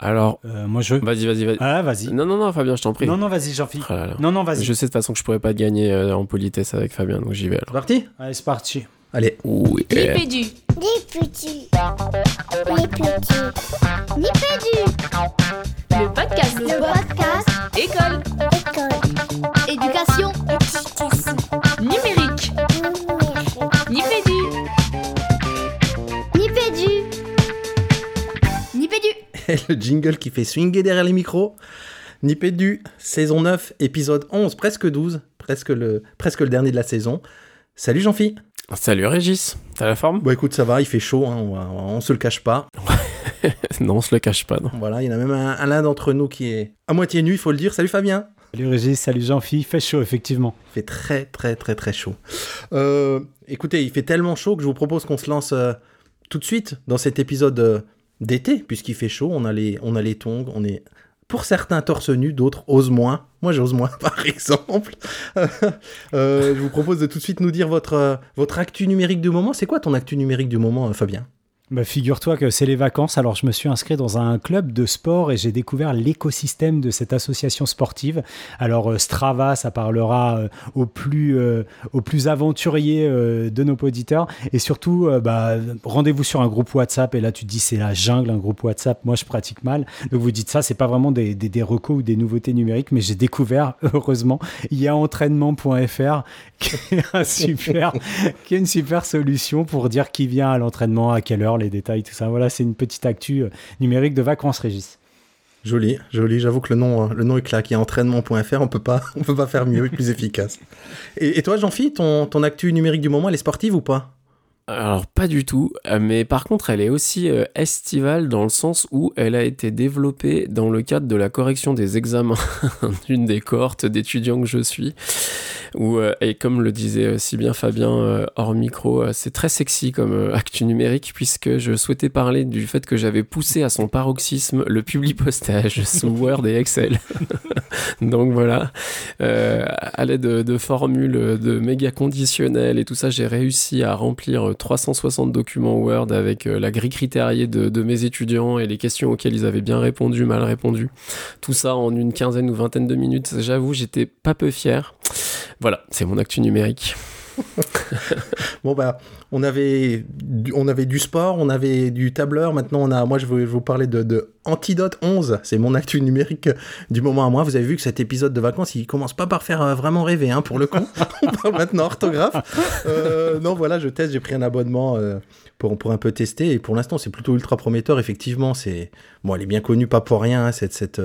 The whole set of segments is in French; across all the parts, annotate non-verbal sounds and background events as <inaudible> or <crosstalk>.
Alors, Euh, moi, je. vas-y, vas-y, vas-y. Ah, vas-y. Non, non, non, Fabien, je t'en prie. Non, non, vas-y, Jean-Philippe. Oh. Non, non, vas-y. Je sais de toute façon que je pourrais pas gagner euh, en politesse avec Fabien, donc j'y vais alors. C'est parti? Allez, c'est parti. Allez. Oui. Nipédu. Les petits. Les petits. Nipédu. Le podcast. Le podcast. École. École. Éducation. Éducation. Numérique. <laughs> le jingle qui fait swinguer derrière les micros. Nipédu, saison 9, épisode 11, presque 12, presque le, presque le dernier de la saison. Salut Jean-Phi. Salut Régis, t'as la forme? Bon écoute, ça va, il fait chaud, hein, on, va- on se le cache pas. <laughs> Non, on se le cache pas, non. Voilà, il y en a même un, un l'un d'entre nous qui est à moitié nu, il faut le dire. Salut Fabien. Salut Régis, salut Jean-Philippe. Fait chaud, effectivement. Il fait très très très très chaud. Euh, écoutez, il fait tellement chaud que je vous propose qu'on se lance euh, tout de suite dans cet épisode euh, d'été, puisqu'il fait chaud, on a les, on tongs, on est pour certains torse nu, d'autres osent moins. Moi j'ose moins <laughs> par exemple. <laughs> Euh, je vous propose de tout de suite nous dire votre, euh, votre actu numérique du moment. C'est quoi ton actu numérique du moment, euh, Fabien? Bah, figure-toi que c'est les vacances, alors je me suis inscrit dans un club de sport et j'ai découvert l'écosystème de cette association sportive. Alors euh, Strava, ça parlera euh, aux plus, euh, plus aventuriers de nos auditeurs et surtout, bah, rendez-vous sur un groupe WhatsApp et là tu te dis c'est la jungle, un groupe WhatsApp, moi je pratique mal. Donc vous dites ça, c'est pas vraiment des, des, recos ou des nouveautés numériques, mais j'ai découvert, <laughs> heureusement, il y a entraînement.fr qui est une super solution pour dire qui vient à l'entraînement, à quelle heure, les détails, tout ça. Voilà, c'est une petite actu euh, numérique de vacances, Régis. Joli, joli. J'avoue que le nom, euh, le nom est a entraînement.fr, on peut pas, <laughs> on peut pas faire mieux, plus efficace. Et, et toi, Jean-Phi, ton, ton actu numérique du moment, elle est sportive ou pas? Alors, pas du tout, euh, mais par contre, elle est aussi euh, estivale dans le sens où elle a été développée dans le cadre de la correction des examens <laughs> d'une des cohortes d'étudiants que je suis. Où, euh, et comme le disait euh, si bien Fabien euh, hors micro, c'est très sexy comme actu numérique puisque je souhaitais parler du fait que j'avais poussé à son paroxysme le publipostage <laughs> sous Word et Excel. <laughs> Donc voilà, à l'aide de, formules de méga conditionnels et tout ça, j'ai réussi à remplir 360 documents Word avec la grille critériée de, de mes étudiants et les questions auxquelles ils avaient bien répondu, mal répondu. Tout ça en une quinzaine ou vingtaine de minutes. J'avoue, j'étais pas peu fier. Voilà, c'est mon actu numérique. <laughs> Bon bah, on avait, du, on avait du sport, on avait du tableur. Maintenant, on a, moi, je vais vous parler de, de Antidote 11. C'est mon actu numérique du moment à moi. Vous avez vu que cet épisode de vacances, il commence pas par faire euh, vraiment rêver, hein, pour le coup. <laughs> on parle maintenant orthographe. Euh, non, voilà, je teste. J'ai pris un abonnement euh, pour pour un peu tester. Et pour l'instant, c'est plutôt ultra prometteur. Effectivement, c'est bon, elle est bien connue, pas pour rien, hein, cette cette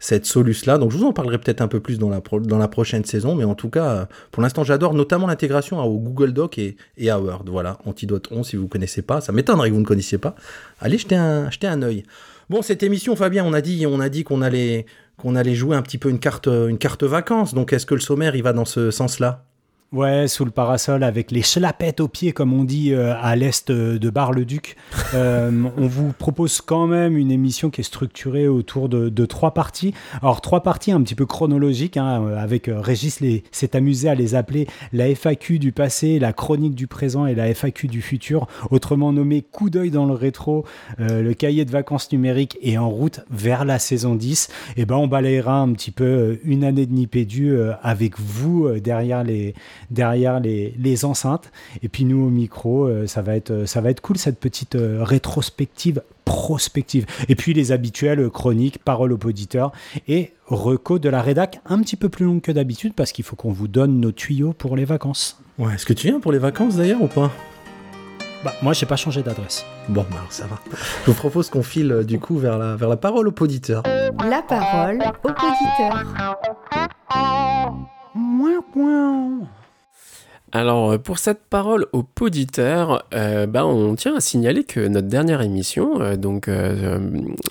cette Solus là. Donc, je vous en parlerai peut-être un peu plus dans la prochaine saison. Mais en tout cas, euh, pour l'instant, j'adore notamment l'intégration au Google Doc et, à Word. Voilà, Antidote 11, si vous connaissez pas. Ça m'étonnerait que vous ne connaissiez pas. Allez jeter un, jeter un œil. Bon, cette émission, Fabien, on a dit, qu'on allait jouer un petit peu une carte, une carte vacances. Donc, est-ce que le sommaire, il va dans ce sens-là? Ouais, sous le parasol avec les chlapettes aux pieds, comme on dit euh, à l'est euh, de Bar-le-Duc. <laughs> Euh, on vous propose quand même une émission qui est structurée autour de, de trois parties. Alors, trois parties un petit peu chronologiques, hein, avec euh, Régis s'est amusé à les appeler la FAQ du passé, la chronique du présent et la FAQ du futur, autrement nommé coup d'œil dans le rétro, le cahier de vacances numériques et en route vers la saison 10. Et ben, on balayera un petit peu une année de Nipédu avec vous derrière les derrière les, les enceintes. Et puis nous au micro, euh, ça, va être, ça va être cool cette petite euh, rétrospective prospective. Et puis les habituelles chroniques, paroles aux auditeurs et reco de la rédac un petit peu plus longue que d'habitude parce qu'il faut qu'on vous donne nos tuyaux pour les vacances. Ouais, est-ce que tu viens pour les vacances d'ailleurs ou pas? Bah, moi, j'ai pas changé d'adresse. Bon, bah, alors ça va. Je vous propose qu'on file euh, du coup vers la, vers la parole au poditeur. La parole au poditeur. Alors, euh, pour cette parole au poditeur, euh, ben, on tient à signaler que notre dernière émission, euh, donc euh,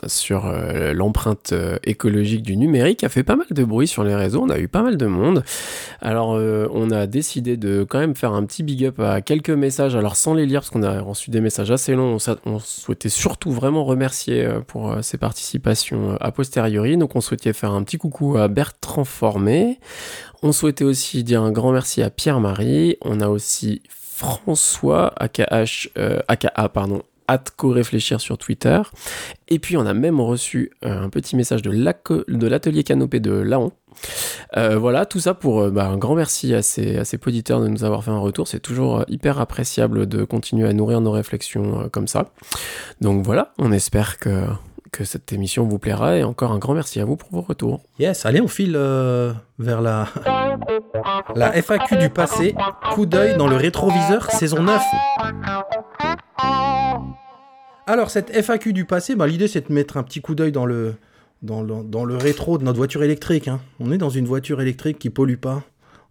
sur l'empreinte écologique du numérique, a fait pas mal de bruit sur les réseaux. On a eu pas mal de monde. Alors, on a décidé de quand même faire un petit big up à quelques messages. Alors, sans les lire, parce qu'on a reçu des messages assez longs, on, souhaitait surtout vraiment remercier pour ses participations a posteriori. Donc, on souhaitait faire un petit coucou à Bertrand Formé. On souhaitait aussi dire un grand merci à Pierre-Marie. On a aussi François, AKH, euh, AKA, pardon, co-réfléchir sur Twitter. Et puis on a même reçu euh, un petit message de l'atelier canopé de Laon. Euh, voilà, tout ça pour euh, bah, un grand merci à ces, à de nous avoir fait un retour. C'est toujours hyper appréciable de continuer à nourrir nos réflexions comme ça. Donc voilà, on espère que, que cette émission vous plaira et encore un grand merci à vous pour vos retours. Yes, allez, on file euh, vers la... FAQ du passé. Coup d'œil dans le rétroviseur, saison 9. Alors, cette FAQ du passé, bah, l'idée c'est de mettre un petit coup d'œil dans le, rétro de notre voiture électrique. hein. On est dans une voiture électrique qui pollue pas.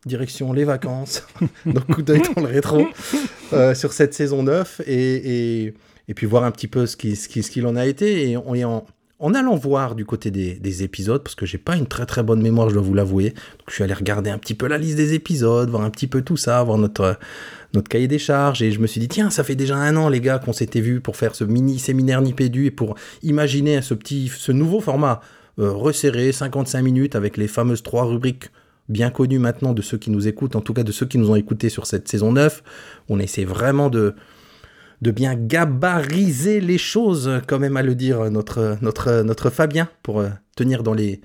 Direction les vacances. <laughs> Donc, coup d'œil dans le rétro euh, sur cette saison 9 et, et, et puis voir un petit peu ce qu'il qui, en a été. Et en, allant voir du côté des, des épisodes, parce que j'ai pas une très très bonne mémoire, je dois vous l'avouer. Donc, je suis allé regarder un petit peu la liste des épisodes, voir un petit peu tout ça, voir notre, notre cahier des charges. Et je me suis dit, tiens, ça fait déjà un an, les gars, qu'on s'était vus pour faire ce mini séminaire Nipédu et pour imaginer ce petit, ce nouveau format euh, resserré, 55 minutes, avec les fameuses trois rubriques bien connues maintenant de ceux qui nous écoutent, en tout cas de ceux qui nous ont écoutés sur cette saison 9. On essaie vraiment de, de bien gabariser les choses, quand même à le dire, notre, Fabien, pour euh, tenir dans les,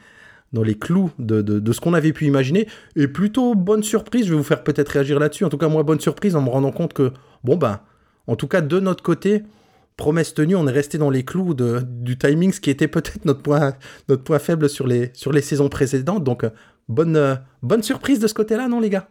clous de ce qu'on avait pu imaginer. Et plutôt bonne surprise, je vais vous faire peut-être réagir là-dessus. En tout cas, moi, bonne surprise en me rendant compte que, bon, ben, en tout cas, de notre côté, promesse tenue, on est resté dans les clous de, du timing, ce qui était peut-être notre point, notre point faible sur les, sur les saisons précédentes. Donc, euh, bonne, euh, bonne surprise de ce côté-là, non, les gars?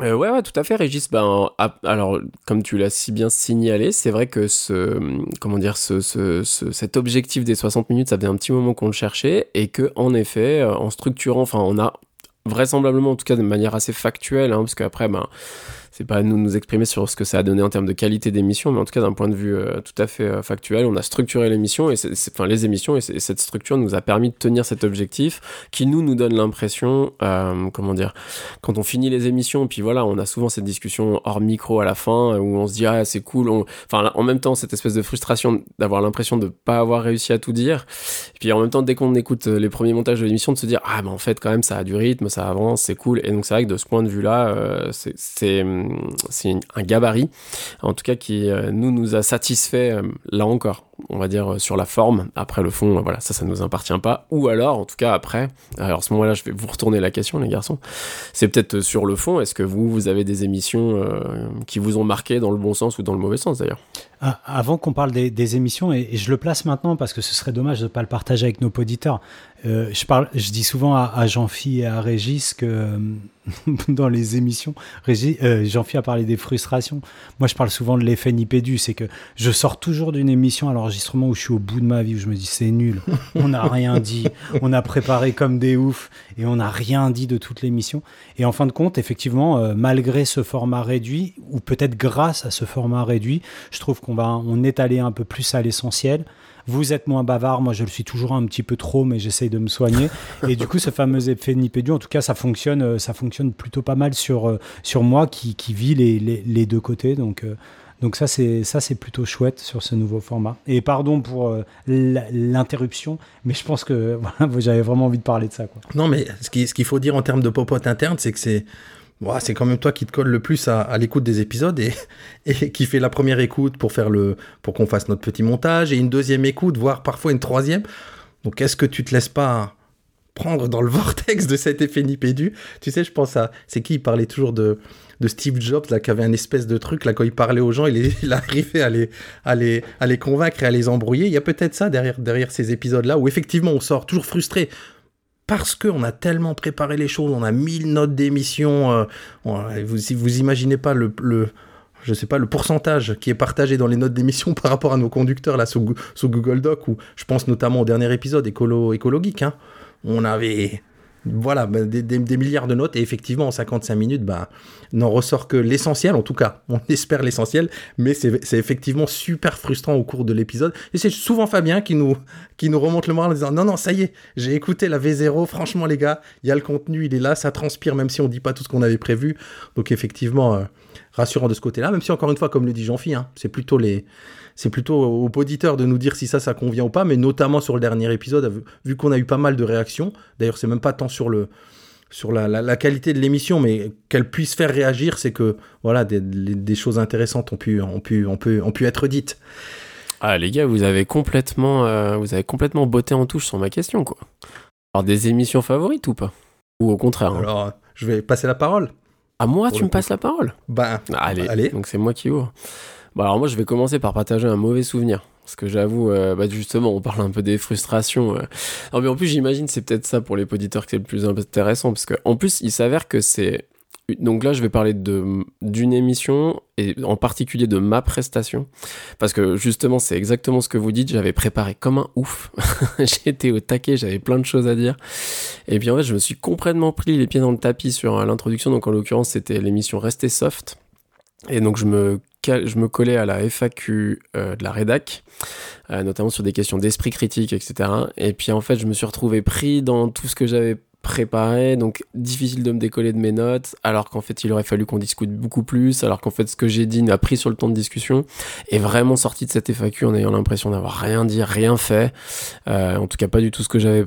Euh, ouais, ouais, tout à fait, Régis. Ben, alors, comme tu l'as si bien signalé, c'est vrai que ce, comment dire, ce, ce- ce- cet objectif des 60 minutes, ça faisait un petit moment qu'on le cherchait et que, en effet, euh, en structurant, enfin, on a vraisemblablement, en tout cas, de manière assez factuelle, hein, parce qu'après, ben, c'est pas à nous nous exprimer sur ce que ça a donné en termes de qualité d'émission, mais en tout cas d'un point de vue euh, tout à fait euh, factuel, on a structuré l'émission et enfin les émissions et, cette structure nous a permis de tenir cet objectif qui nous nous donne l'impression, euh, comment dire, quand on finit les émissions, puis voilà, on a souvent cette discussion hors micro à la fin où on se dit ah c'est cool, enfin en même temps cette espèce de frustration d'avoir l'impression de pas avoir réussi à tout dire, et puis en même temps dès qu'on écoute les premiers montages de l'émission de se dire ah mais en fait quand même ça a du rythme, ça avance, c'est cool, et donc c'est vrai que de ce point de vue là, c'est c'est un gabarit en tout cas qui euh, nous nous a satisfait euh, là encore on va dire euh, sur la forme après le fond euh, voilà ça ça nous appartient pas ou alors en tout cas après alors à ce moment-là je vais vous retourner la question les garçons c'est peut-être euh, sur le fond est-ce que vous vous avez des émissions qui vous ont marqué dans le bon sens ou dans le mauvais sens d'ailleurs? Ah, Avant qu'on parle des, émissions, et, je le place maintenant parce que ce serait dommage de ne pas le partager avec nos auditeurs. Je, parle, je dis souvent à, à Jean-Phi et à Régis que <laughs> dans les émissions, Jean-Phi a parlé des frustrations. Moi, je parle souvent de l'effet Nipédu. C'est que je sors toujours d'une émission à où je suis au bout de ma vie, où je me dis c'est nul, on n'a rien dit, on a préparé comme des oufs et on n'a rien dit de toute l'émission. Et en fin de compte, effectivement, euh, malgré ce format réduit, ou peut-être grâce à ce format réduit, je trouve qu'on va, on est allé un peu plus à l'essentiel. Vous êtes moins bavard, moi je le suis toujours un petit peu trop, mais j'essaye de me soigner. Et du coup, ce fameux effet Nipédu, en tout cas, ça fonctionne, euh, ça fonctionne plutôt pas mal sur, euh, sur moi qui, qui vis les, les, deux côtés. Donc, donc ça, c'est ça, c'est plutôt chouette sur ce nouveau format. Et pardon pour euh, l'interruption, mais je pense que <laughs> voilà, j'avais vraiment envie de parler de ça. Quoi. Non, mais ce qui- ce qu'il faut dire en termes de popote interne, c'est que c'est. C'est quand même toi qui te colle le plus à, à l'écoute des épisodes et, <laughs> et qui fait la première écoute pour faire le pour qu'on fasse notre petit montage et une deuxième écoute, voire parfois une troisième. Donc est-ce que tu te laisses pas prendre dans le <laughs> vortex de cet effet Nipédu? Tu sais, je pense à c'est qui il parlait toujours de de Steve Jobs là qui avait un espèce de truc là quand il parlait aux gens, <laughs> il, arrivait à les à les à les convaincre et à les embrouiller. Il y a peut-être ça derrière derrière ces épisodes là où effectivement on sort toujours frustré parce qu'on a tellement préparé les choses, on a mille notes d'émission. euh, vous, vous imaginez pas le, le, je sais pas, le pourcentage qui est partagé dans les notes d'émission <laughs> par rapport à nos conducteurs là sous, sous Google Doc, ou je pense notamment au dernier épisode écolo, écologique. Hein, on avait voilà, bah, des, milliards de notes, et effectivement, en 55 minutes, bah, n'en ressort que l'essentiel, en tout cas, <laughs> on espère l'essentiel, mais c'est effectivement super frustrant au cours de l'épisode, et c'est souvent Fabien qui nous, remonte le moral en disant, non, non, ça y est, j'ai écouté la V0, franchement les gars, il y a le contenu, il est là, ça transpire, même si on dit pas tout ce qu'on avait prévu, donc effectivement, euh, rassurant de ce côté-là, même si encore une fois, comme le dit Jean-Phi, hein, c'est plutôt les... C'est plutôt aux auditeurs de nous dire si ça, ça convient ou pas, mais notamment sur le dernier épisode, vu- qu'on a eu pas mal de réactions. D'ailleurs, c'est même pas tant sur le, sur la, la- la qualité de l'émission, mais qu'elle puisse faire réagir, c'est que voilà, des, des- choses intéressantes ont pu, ont pu, ont pu, ont pu être dites. Ah les gars, vous avez complètement, euh, vous avez complètement botté en touche sur ma question quoi. Alors des émissions favorites ou pas? Ou au contraire hein Alors, je vais passer la parole. À moi, pour tu me passes la parole? Ben, Ah, Allez, Allez. donc c'est moi qui ouvre. Bon alors moi je vais commencer par partager un mauvais souvenir. Parce que j'avoue, euh, bah, justement, on parle un peu des frustrations. euh. Non mais en plus j'imagine c'est peut-être ça pour les auditeurs qui est le plus intéressant. Parce que en plus il s'avère que c'est... Donc là je vais parler d'une émission et en particulier de ma prestation. Parce que justement c'est exactement ce que vous dites, j'avais préparé comme un ouf. <laughs> J'étais au taquet, j'avais plein de choses à dire. Et puis en fait je me suis complètement pris les pieds dans le tapis sur euh, l'introduction. Donc en l'occurrence c'était l'émission Restez Soft. Et donc je me, je me collais à la FAQ euh, de la rédac, euh, notamment sur des questions d'esprit critique, etc. Et puis en fait, je me suis retrouvé pris dans tout ce que j'avais préparé, donc difficile de me décoller de mes notes, alors qu'en fait il aurait fallu qu'on discute beaucoup plus, alors qu'en fait ce que j'ai dit n'a pris sur le temps de discussion, et vraiment sorti de cette FAQ en ayant l'impression d'avoir rien dit, rien fait, Euh, en tout cas pas du tout ce que j'avais,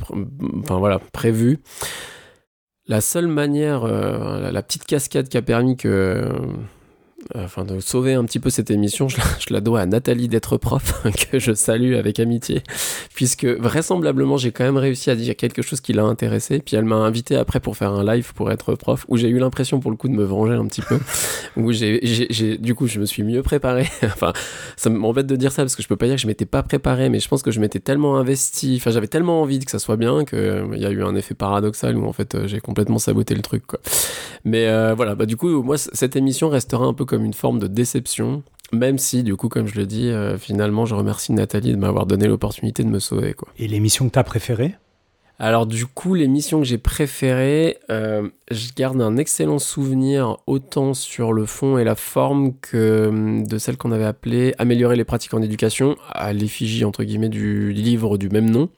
enfin voilà, prévu. La seule manière, la petite cascade qui a permis que afin de sauver un petit peu cette émission, je la, je la dois à Nathalie d'être prof, <laughs> que je salue avec amitié, puisque vraisemblablement j'ai quand même réussi à dire quelque chose qui l'a intéressé, puis elle m'a invité après pour faire un live pour être prof, où j'ai eu l'impression pour le coup de me venger un petit peu, <laughs> où j'ai, j'ai- j'ai- du coup je me suis mieux préparé, <laughs> enfin ça m'embête de dire ça parce que je peux pas dire que je m'étais pas préparé, mais je pense que je m'étais tellement investi, enfin j'avais tellement envie que ça soit bien que euh, y a eu un effet paradoxal où en fait euh, j'ai complètement saboté le truc quoi. Mais euh, voilà, bah du coup moi cette émission restera un peu comme une forme de déception, même si du coup comme je le dis, euh, finalement je remercie Nathalie de m'avoir donné l'opportunité de me sauver quoi. Et l'émission que t'as préférée? Alors du coup, l'émission que j'ai préférée, euh, je garde un excellent souvenir autant sur le fond et la forme que hum, de celle qu'on avait appelée Améliorer les pratiques en éducation, à l'effigie entre guillemets du livre du même nom.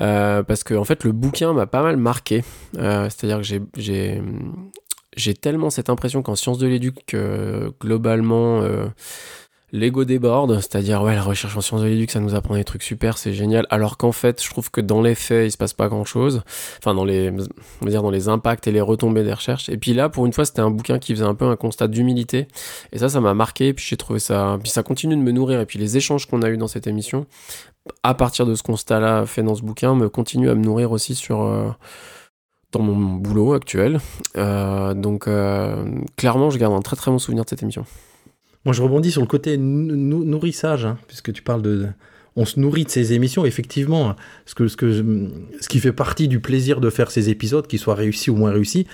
Euh, parce que en fait le bouquin m'a pas mal marqué. Euh, C'est-à-dire que j'ai- j'ai tellement cette impression qu'en sciences de l'éduc, globalement, euh, l'ego déborde, c'est-à-dire ouais la recherche en sciences de l'éduc ça nous apprend des trucs super c'est génial. Alors qu'en fait je trouve que dans les faits il se passe pas grand chose enfin dans les on va dire dans les impacts et les retombées des recherches. Et puis là pour une fois c'était un bouquin qui faisait un peu un constat d'humilité. Et ça ça m'a marqué. Et puis j'ai trouvé ça puis ça continue de me nourrir. Et puis les échanges qu'on a eu dans cette émission à partir de ce constat là fait dans ce bouquin me continuent à me nourrir aussi sur euh, dans mon boulot actuel Euh, donc euh, clairement je garde un très très bon souvenir de cette émission Moi, je rebondis sur le côté nou- nou- nourrissage, hein, puisque tu parles de. On se nourrit de ces émissions, effectivement. Ce, que, ce, que, ce qui fait partie du plaisir de faire ces épisodes, qu'ils soient réussis ou moins réussis,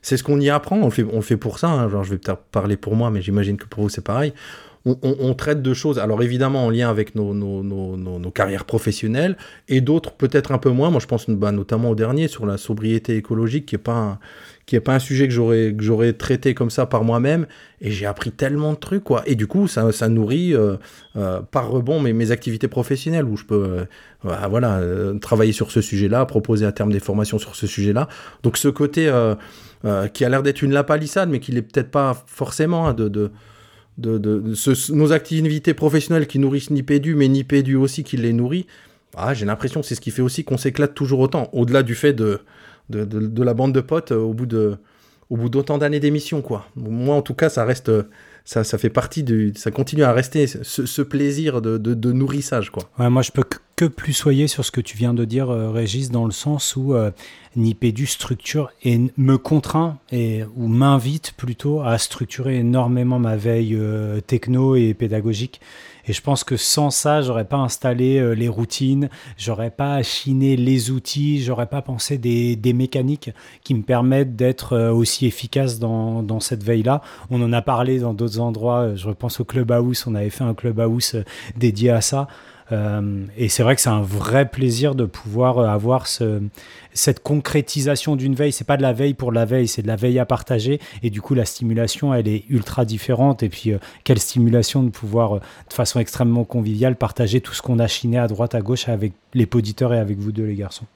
c'est ce qu'on y apprend. On le fait, on fait pour ça. hein. Je vais peut-être parler pour moi, mais j'imagine que pour vous, c'est pareil. On, traite de choses, alors évidemment en lien avec nos, carrières professionnelles, et d'autres peut-être un peu moins. Moi, je pense bah, notamment au dernier, sur la sobriété écologique, qui n'est pas, un- sujet que j'aurais traité comme ça par moi-même. Et j'ai appris tellement de trucs, quoi. Et du coup, ça, nourrit euh, euh, par rebond mes, activités professionnelles, où je peux euh, voilà, voilà, travailler sur ce sujet-là, proposer à terme des formations sur ce sujet-là. Donc ce côté qui a l'air d'être une lapalissade, mais qui l'est peut-être pas forcément, hein, de de, nos activités professionnelles qui nourrissent Nipédu, mais Nipédu aussi qui les nourrit, ah, j'ai l'impression que c'est ce qui fait aussi qu'on s'éclate toujours autant, au-delà du fait de, de, la bande de potes euh, au bout de au bout d'autant d'années d'émission, quoi. Moi, en tout cas, ça reste, ça, ça fait partie du, ça continue à rester ce, ce plaisir de, de, de nourrissage, quoi. Ouais, moi, je peux que- plus soyer sur ce que tu viens de dire, euh, Régis, dans le sens où euh, Nipédu structure et me contraint et ou m'invite plutôt à structurer énormément ma veille euh, techno et pédagogique. Et je pense que sans ça, j'aurais pas installé euh, les routines, j'aurais pas affiné les outils, j'aurais pas pensé des, mécaniques qui me permettent d'être aussi efficace dans, cette veille-là. On en a parlé dans d'autres endroits. Je repense au Clubhouse. On avait fait un Clubhouse dédié à ça. Euh, et c'est vrai que c'est un vrai plaisir de pouvoir euh, avoir ce, cette concrétisation d'une veille. C'est pas de la veille pour la veille, c'est de la veille à partager. Et du coup, la stimulation, elle est ultra différente. Et puis, euh, quelle stimulation de pouvoir, de façon extrêmement conviviale, partager tout ce qu'on a chiné à droite, à gauche avec les poditeurs et avec vous deux, les garçons.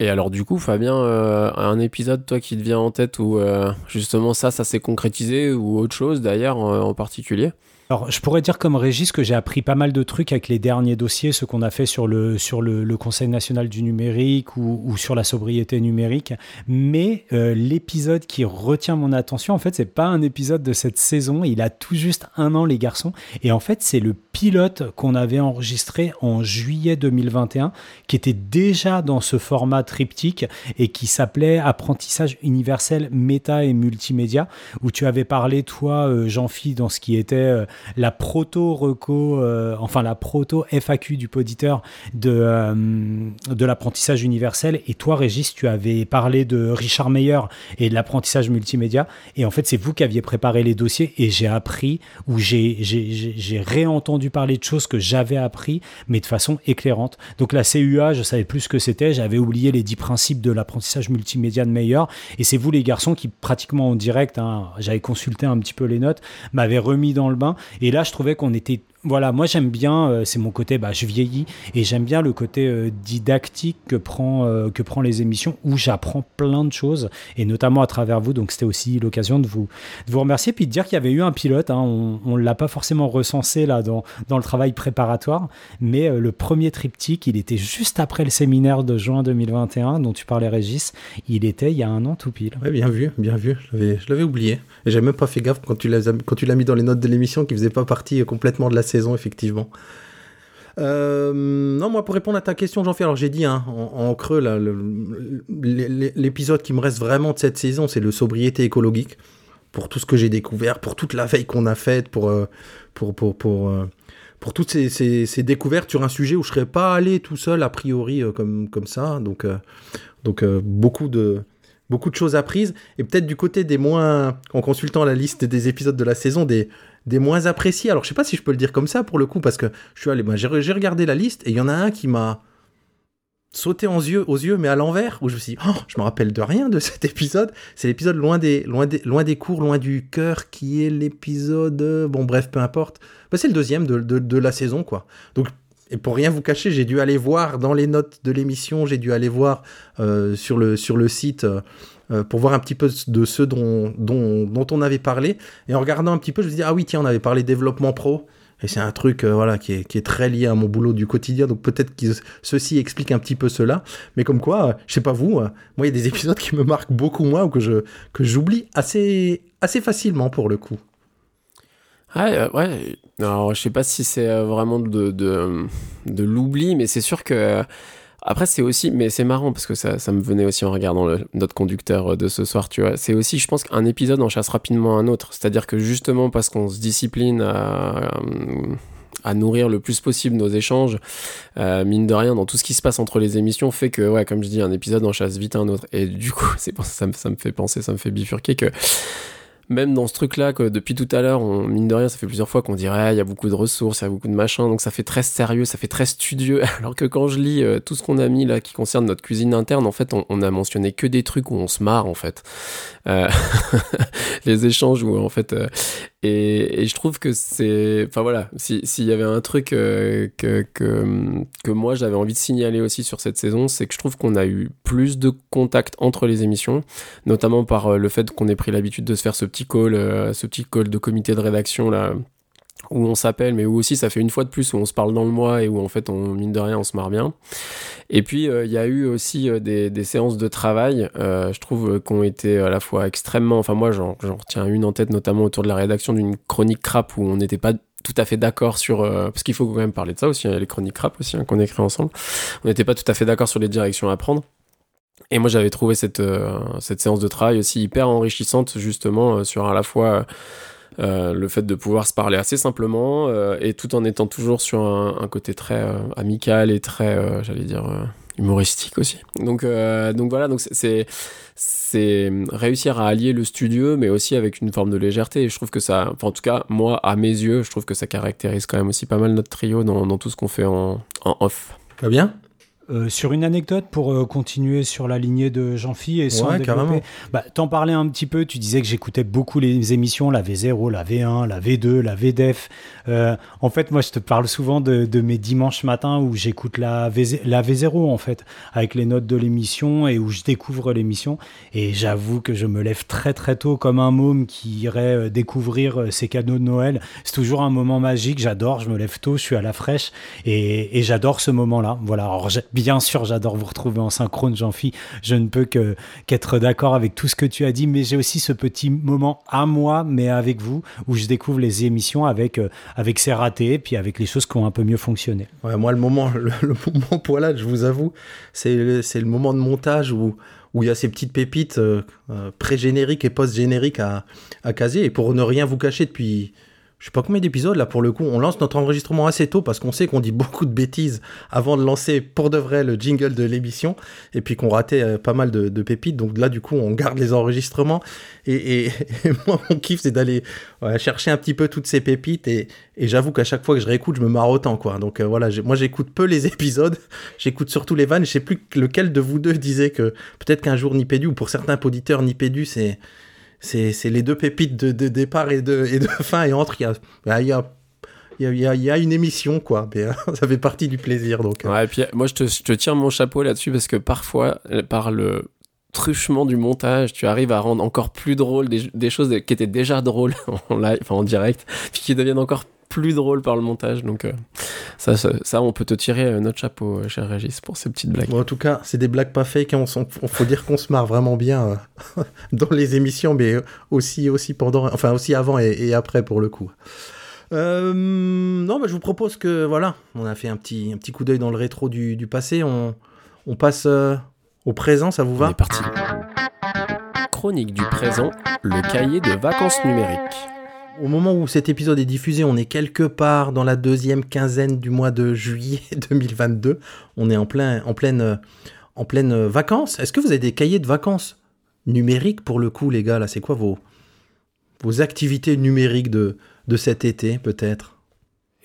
Et alors du coup, Fabien, euh, un épisode toi qui te vient en tête où euh, justement ça, ça s'est concrétisé ou autre chose d'ailleurs en, particulier? Alors, je pourrais dire comme Régis que j'ai appris pas mal de trucs avec les derniers dossiers, ce qu'on a fait sur le, sur le, Conseil national du numérique ou, ou sur la sobriété numérique. Mais euh, l'épisode qui retient mon attention, en fait, c'est pas un épisode de cette saison. Il a tout juste un an, les garçons. Et en fait, c'est le pilote qu'on avait enregistré en juillet 2021, qui était déjà dans ce format triptyque et qui s'appelait Apprentissage universel, méta et multimédia, où tu avais parlé, toi, euh, Jean-Phi, dans ce qui était euh, la proto-reco, euh, enfin la proto-FAQ du poditeur de, de l'apprentissage universel. Et toi, Régis, tu avais parlé de Richard Meyer et de l'apprentissage multimédia. Et en fait, c'est vous qui aviez préparé les dossiers et j'ai appris ou j'ai réentendu parler de choses que j'avais appris, mais de façon éclairante. Donc la CUA, je savais plus ce que c'était. J'avais oublié les dix principes de l'apprentissage multimédia de Meyer. Et c'est vous, les garçons, qui pratiquement en direct, hein, j'avais consulté un petit peu les notes, m'avez remis dans le bain. Et là, je trouvais qu'on était. Voilà, moi j'aime bien, euh, c'est mon côté, bah, je vieillis, et j'aime bien le côté euh, didactique que prend, euh, que prend les émissions, où j'apprends plein de choses, et notamment à travers vous. Donc c'était aussi l'occasion de vous, de vous remercier, puis de dire qu'il y avait eu un pilote. hein. on ne l'a pas forcément recensé là dans, dans le travail préparatoire, mais le premier triptyque, il était juste après le séminaire de juin 2021 dont tu parlais, Régis. Il était il y a un an tout pile. Ouais, bien vu, bien vu. Je l'avais- oublié. Et j'ai même pas fait gaffe quand tu l'as mis dans les notes de l'émission qui faisait pas partie complètement de la saison, effectivement. Euh, non, moi, pour répondre à ta question, Jean-Philippe, alors j'ai dit hein, en, en creux, l'épisode qui me reste vraiment de cette saison, c'est le sobriété écologique. Pour tout ce que j'ai découvert, pour toute la veille qu'on a faite, pour, euh, pour, pour, pour, euh, pour toutes ces, découvertes sur un sujet où je serais pas allé tout seul, a priori, comme, comme ça. Donc, donc beaucoup de beaucoup de choses apprises et peut-être du côté des moins en consultant la liste des épisodes de la saison des des moins appréciés. Alors je sais pas si je peux le dire comme ça pour le coup parce que je suis allé j'ai regardé la liste et il y en a un qui m'a sauté aux yeux mais à l'envers où je me suis dit, oh, je me rappelle de rien de <laughs> cet épisode. C'est l'épisode loin des loin des loin des cours loin du cœur qui est l'épisode bon bref peu importe. Bah, c'est le deuxième de, la saison quoi. Donc et pour rien vous cacher, j'ai dû aller voir dans les notes de l'émission, j'ai dû aller voir euh, sur, le, sur le site euh, euh, pour voir un petit peu de ceux dont, dont, dont on avait parlé. Et en regardant un petit peu, je me suis ah oui, tiens, on avait parlé développement pro. Et c'est un truc euh, voilà, qui est, qui, est, très lié à mon boulot du quotidien. Donc peut-être que ceci explique un petit peu cela. Mais comme quoi, euh, je sais pas vous, euh, moi, il y a des <laughs> épisodes qui me marquent beaucoup moins ou que je que j'oublie assez, assez facilement pour le coup. Ouais, euh, ouais. Alors, je sais pas si c'est vraiment de, de l'oubli, mais c'est sûr que. Après, c'est aussi. Mais c'est marrant parce que ça, me venait aussi en regardant notre conducteur euh, de ce soir, tu vois. C'est aussi, je pense qu'un épisode en chasse rapidement un autre. C'est-à-dire que justement, parce qu'on se discipline à. nourrir le plus possible nos échanges, euh, mine de rien, dans tout ce qui se passe entre les émissions, fait que, ouais, comme je dis, un épisode en chasse vite un autre. Et du coup, <laughs> c'est ça me fait penser, ça me fait bifurquer que même dans ce truc-là, que depuis tout à l'heure, mine de rien, ça fait plusieurs fois qu'on dirait, il y a beaucoup de ressources, il y a beaucoup de machins, donc ça fait très sérieux, ça fait très studieux. <laughs> Alors que quand je lis euh, tout ce qu'on a mis là qui concerne notre cuisine interne, en fait, on, on, a mentionné que des trucs où on se marre, en fait. Euh, <laughs> les échanges où, en fait. Euh, et, je trouve que c'est. Enfin voilà, s'il si y avait un truc que, que, que moi j'avais envie de signaler aussi sur cette saison, c'est que je trouve qu'on a eu plus de contact entre les émissions, notamment par le fait qu'on ait pris l'habitude de se faire ce petit call, euh, ce petit call de comité de rédaction là où on s'appelle, mais où aussi ça fait une fois de plus où on se parle dans le mois et où en fait on mine de rien on se marre bien. Et puis il euh, y a eu aussi euh, des, séances de travail, je trouve, qui ont été à la fois extrêmement. Enfin moi j'en retiens une en tête notamment autour de la rédaction d'une chronique crap où on n'était pas tout à fait d'accord sur parce qu'il faut quand même parler de ça aussi, hein, les chroniques crap aussi hein, qu'on écrit ensemble. On n'était pas tout à fait d'accord sur les directions à prendre. Et moi j'avais trouvé cette euh, cette séance de travail aussi hyper enrichissante justement sur à la fois euh, le fait de pouvoir se parler assez simplement euh, et tout en étant toujours sur un, un côté très euh, amical et très, euh, j'allais dire, humoristique aussi. Donc, euh, donc voilà, donc c'est c'est réussir à allier le studieux, mais aussi avec une forme de légèreté. Et je trouve que ça, enfin, en tout cas, moi, à mes yeux, je trouve que ça caractérise quand même aussi pas mal notre trio dans, dans tout ce qu'on fait en, en off. Pas bien Euh, sur une anecdote pour euh, continuer sur la lignée de Jean-Phi et sans Ouais, développer. Bah, T'en parlais un petit peu, tu disais que j'écoutais beaucoup les émissions, la V0, la V1, la V2, la VDEF. Euh, en fait, moi, je te parle souvent de, de mes dimanches matins où j'écoute la, V, la V0, en fait, avec les notes de l'émission et où je découvre l'émission. Et j'avoue que je me lève très très tôt comme un môme qui irait découvrir ses cadeaux de Noël. C'est toujours un moment magique, j'adore, je me lève tôt, je suis à la fraîche et, et j'adore ce moment-là. Voilà, alors bien sûr, j'adore vous retrouver en synchrone, Jean-Phi. Je ne peux que qu'être d'accord avec tout ce que tu as dit, mais j'ai aussi ce petit moment à moi, mais avec vous, où je découvre les émissions avec, euh, avec ses ratés, puis avec les choses qui ont un peu mieux fonctionné. Ouais, moi, le moment, le, le <laughs> moment poilade, je vous avoue, c'est le, le moment de montage où où il y a ces petites pépites euh, euh, pré-génériques et post-génériques à, à caser. Et pour ne rien vous cacher, depuis je sais pas combien d'épisodes là pour le coup, on lance notre enregistrement assez tôt parce qu'on sait qu'on dit beaucoup de bêtises avant de lancer pour de vrai le jingle de l'émission et puis qu'on ratait euh, pas mal de, pépites. Donc là, du coup, on garde les enregistrements. Et, <laughs> moi, mon kiff, c'est d'aller chercher un petit peu toutes ces pépites. Et, j'avoue qu'à chaque fois que je réécoute, je me marre autant, quoi. Donc euh, voilà, moi, j'écoute peu les <laughs> épisodes. J'écoute surtout les vannes. Je sais plus lequel de vous deux disait que peut-être qu'un jour Nipédu, ou pour certains auditeurs, Nipédu, c'est. C'est les deux pépites de, de départ et de, et de fin. Et entre, il y a, bah, y, a, y, y y a une émission, quoi. Mais, euh, <laughs> ça fait partie du plaisir. Donc, euh, Ouais, et puis moi je te, je te tire mon chapeau là-dessus parce que parfois, euh, par le truchement du montage, tu arrives à rendre encore plus drôle des, des choses qui étaient déjà drôles <laughs> en live, enfin en direct, puis qui deviennent encore plus drôles par le montage. Donc euh, ça, ça, ça, on peut te tirer euh, notre chapeau, euh, cher Régis, pour ces petites blagues. Bon, en tout cas, c'est des blagues pas fake. hein. On, faut dire qu'on se marre vraiment bien euh, <laughs> dans les émissions, mais aussi, aussi pendant, enfin aussi avant et, et après pour le coup. Non, bah, je vous propose que voilà, on a fait un petit, un petit coup d'œil dans le rétro du, du passé. On, on passe au présent, ça vous On va est parti. Chronique du présent, le cahier de vacances numériques. Au moment où cet épisode est diffusé, on est quelque part dans la deuxième quinzaine du mois de juillet <laughs> 2022. On est en plein, en pleine, vacances. Est-ce que vous avez des cahiers de vacances numériques pour le coup, les gars Là, c'est quoi vos, vos activités numériques de, de cet été, peut-être?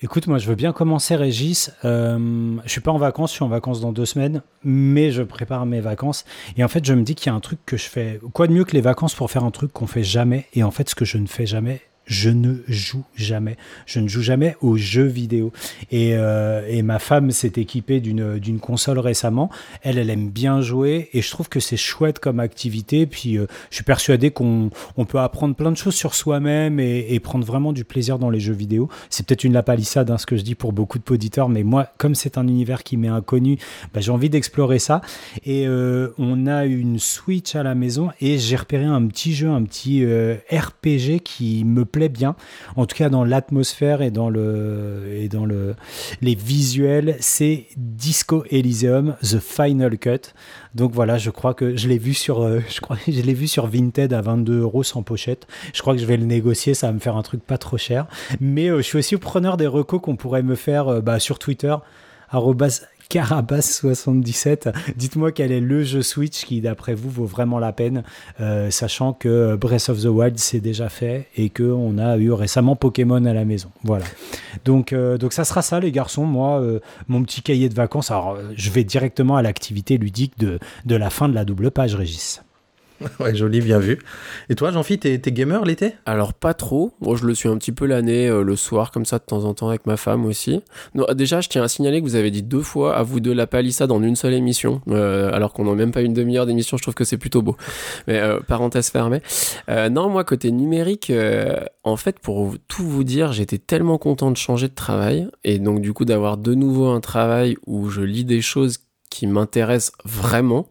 Écoute, moi, je veux bien commencer, Régis. Euh, je suis pas en vacances, je suis en vacances dans deux semaines, mais je prépare mes vacances. Et en fait, je me dis qu'il y a un truc que je fais. Quoi de mieux que les vacances pour faire un truc qu'on fait jamais? Et en fait, ce que je ne fais jamais, je ne joue jamais. Je ne joue jamais aux jeux vidéo. Et, euh, et ma femme s'est équipée d'une console récemment. Elle, elle aime bien jouer et je trouve que c'est chouette comme activité. Puis euh, je suis persuadé qu'on on peut apprendre plein de choses sur soi-même et, prendre vraiment du plaisir dans les jeux vidéo. C'est peut-être une lapalissade, hein, ce que je dis pour beaucoup de mais moi, comme c'est un univers qui m'est inconnu, bah, j'ai envie d'explorer ça. Et euh, on a une Switch à la maison et j'ai repéré un petit jeu, un petit RPG qui me bien. En tout cas, dans l'atmosphère et dans le et dans le les visuels, c'est Disco Elysium The Final Cut. Donc voilà, je crois que je l'ai vu sur euh, <laughs> je crois je l'ai vu sur Vinted à 22 euros sans pochette. Je crois que je vais le négocier, ça va me faire un truc pas trop cher. Mais euh, je suis aussi preneur des recos qu'on pourrait me faire euh, bah, sur Twitter Carabas77. Dites-moi quel est le jeu Switch qui, d'après vous, vaut vraiment la peine, euh, sachant que Breath of the Wild c'est déjà fait et que on a eu récemment Pokémon à la maison. Voilà. Donc, euh, donc ça sera ça, les garçons. Moi, euh, mon petit cahier de vacances. Alors, je vais directement à l'activité ludique de, de la fin de la double page, Régis. <laughs> Ouais, joli, bien vu. Et toi, Jean-Philippe, t'es, gamer l'été? Alors pas trop, moi je le suis un petit peu l'année, euh, le soir comme ça de temps en temps avec ma femme aussi. Non, déjà je tiens à signaler que vous avez dit deux fois à vous deux la palissade en une seule émission, euh, alors qu'on n'a même pas une demi-heure d'émission, je trouve que c'est plutôt beau. Mais euh, parenthèse fermée. Non, moi côté numérique, en fait pour tout vous dire, j'étais tellement content de changer de travail et donc du coup d'avoir de nouveau un travail où je lis des choses qui m'intéressent vraiment.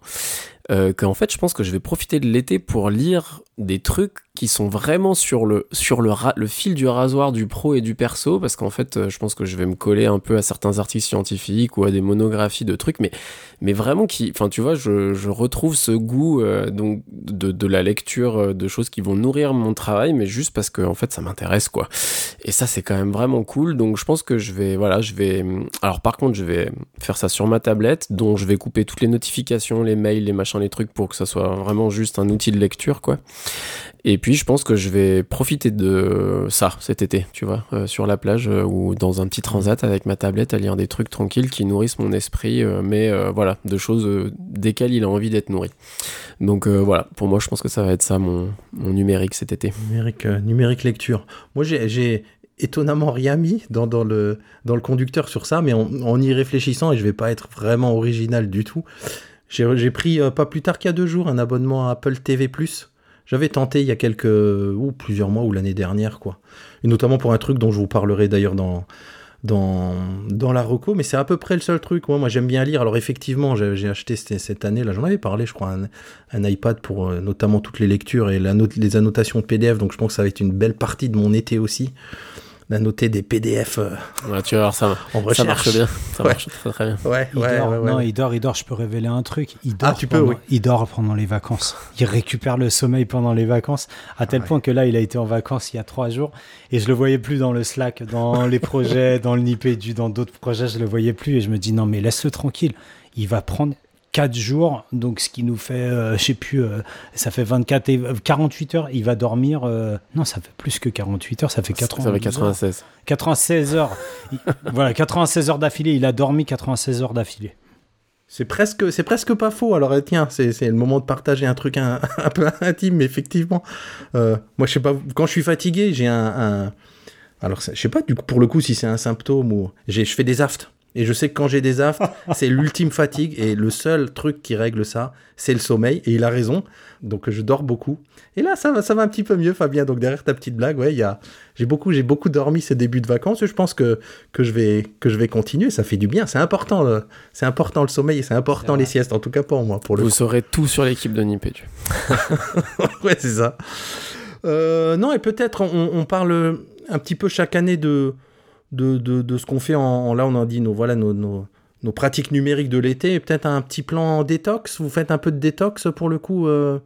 Euh, qu'en fait je pense que je vais profiter de l'été pour lire des trucs qui sont vraiment sur le sur le, le fil du rasoir du pro et du perso parce qu'en fait euh, je pense que je vais me coller un peu à certains articles scientifiques ou à des monographies de trucs mais mais vraiment qui enfin tu vois je, je retrouve ce goût euh, donc de, de la lecture euh, de choses qui vont nourrir mon travail mais juste parce que en fait ça m'intéresse quoi. Et ça c'est quand même vraiment cool. Donc je pense que je vais voilà je vais alors par contre je vais faire ça sur ma tablette dont je vais couper toutes les notifications les mails les machins les trucs pour que ça soit vraiment juste un outil de lecture quoi Et puis je pense que je vais profiter de ça cet été, tu vois, euh, sur la plage euh, ou dans un petit transat avec ma tablette à lire des trucs tranquilles qui nourrissent mon esprit, euh, mais voilà, de choses desquelles il a envie d'être nourri. Donc voilà, pour moi je pense que ça va être ça mon, numérique cet été. Numérique, lecture. Moi, j'ai- étonnamment rien mis dans, le, conducteur sur ça, mais en, y réfléchissant, et je vais pas être vraiment original du tout, j'ai pris pas plus tard qu'il y a deux jours un abonnement à Apple TV+. J'avais tenté il y a quelques ou plusieurs mois ou l'année dernière quoi. Et notamment pour un truc dont je vous parlerai d'ailleurs dans dans dans la reco, mais c'est à peu près le seul truc. Moi, moi j'aime bien lire. Alors effectivement, j'ai acheté cette, année là, j'en avais parlé, je crois, un, iPad pour euh, notamment toutes les lectures et les annotations PDF. Donc je pense que ça va être une belle partie de mon été aussi d'annoter des PDF euh, Ouais, tu vas voir, ça, en ça recherche. marche bien. Ça Ouais. marche très très bien. Ouais, Il ouais, dort. ouais, ouais. Non, il dort, il dort. Je peux révéler un truc. Il dort, Ah, tu peux, pendant, oui. il dort pendant les vacances. Il récupère le sommeil pendant les vacances, à tel Ah ouais. point que là, il a été en vacances il y a trois jours et je le voyais plus dans le Slack, dans les projets, <laughs> dans le Nipédu, dans d'autres projets, je le voyais plus et je me dis non, mais laisse-le tranquille. Il va prendre 4 jours, donc ce qui nous fait, euh, je sais plus, euh, ça fait 24 et, euh, 48 heures. Il va dormir, euh, non, ça fait plus que 48 heures, ça fait 80 Ça fait 96. 96 heures. Il- <laughs> voilà, 96 heures d'affilée. Il a dormi 96 heures d'affilée. C'est presque, c'est presque pas faux. Alors euh, tiens, c'est, c'est le moment de partager un truc un, <laughs> un peu intime, mais effectivement. Euh, moi, je sais pas, quand je suis fatigué, j'ai un, un- alors je sais pas du coup pour le coup si c'est un symptôme ou j'ai, je fais des aftes. Et je sais que quand j'ai des aftes, <laughs> c'est l'ultime fatigue et le seul truc qui règle ça, c'est le sommeil. Et il a raison. Donc je dors beaucoup. Et là, ça va, ça va un petit peu mieux, Fabien. Donc derrière ta petite blague, ouais, il y a, j'ai beaucoup, j'ai beaucoup dormi ces débuts de vacances. Et je pense que que je vais, que je vais continuer. Ça fait du bien. C'est important, le, c'est important le sommeil et c'est important les siestes. En tout cas pour moi, pour le Vous coup. saurez tout sur l'équipe de Nipédu. <laughs> ouais, c'est ça. Euh, non, et peut-être on, on parle un petit peu chaque année de, de, de, de ce qu'on fait en, en- Là, on a dit nos, voilà, nos, pratiques numériques de l'été et peut-être un petit plan détox? Vous faites un peu de détox pour le coup euh,